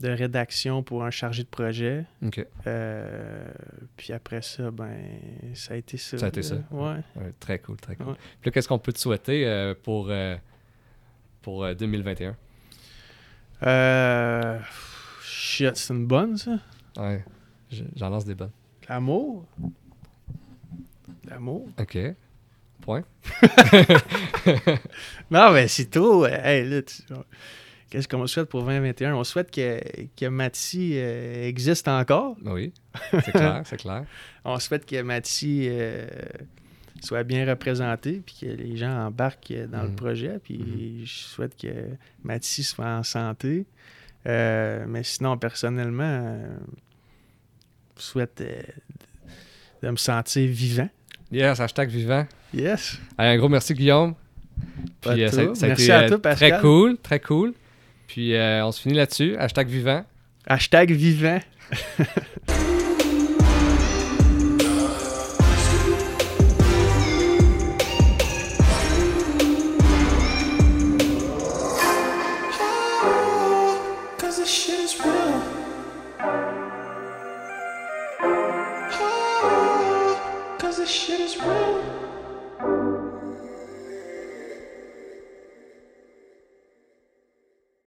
de rédaction pour un chargé de projet. Ok. Puis après ça, ben, ça a été ça. Ça a été ça. Ouais. Ouais, très cool, très cool. Ouais. Puis là, qu'est-ce qu'on peut te souhaiter pour, pour euh, 2021 Euh, shit, c'est une bonne, ça. Ouais, je- j'en lance des bonnes. L'amour? L'amour. Ok. Point. Non, mais c'est euh, hey, là, tu- Qu'est-ce qu'on souhaite pour 2021? On souhaite que, que Mathis euh, existe encore. Ben Oui, c'est clair, c'est clair. On souhaite que Mathis euh, soit bien représenté puis que les gens embarquent dans le Mhm. projet. Puis Mhm. je souhaite que Mathis soit en santé. Euh, mais sinon, personnellement, je souhaite de me sentir vivant. Yes, hashtag vivant. Yes. Allez, un gros merci, Guillaume. Puis, euh, ça, ça a Merci été à euh, toi, Pascal. très cool, très cool. Puis euh, on se finit là-dessus. Hashtag vivant. Hashtag vivant.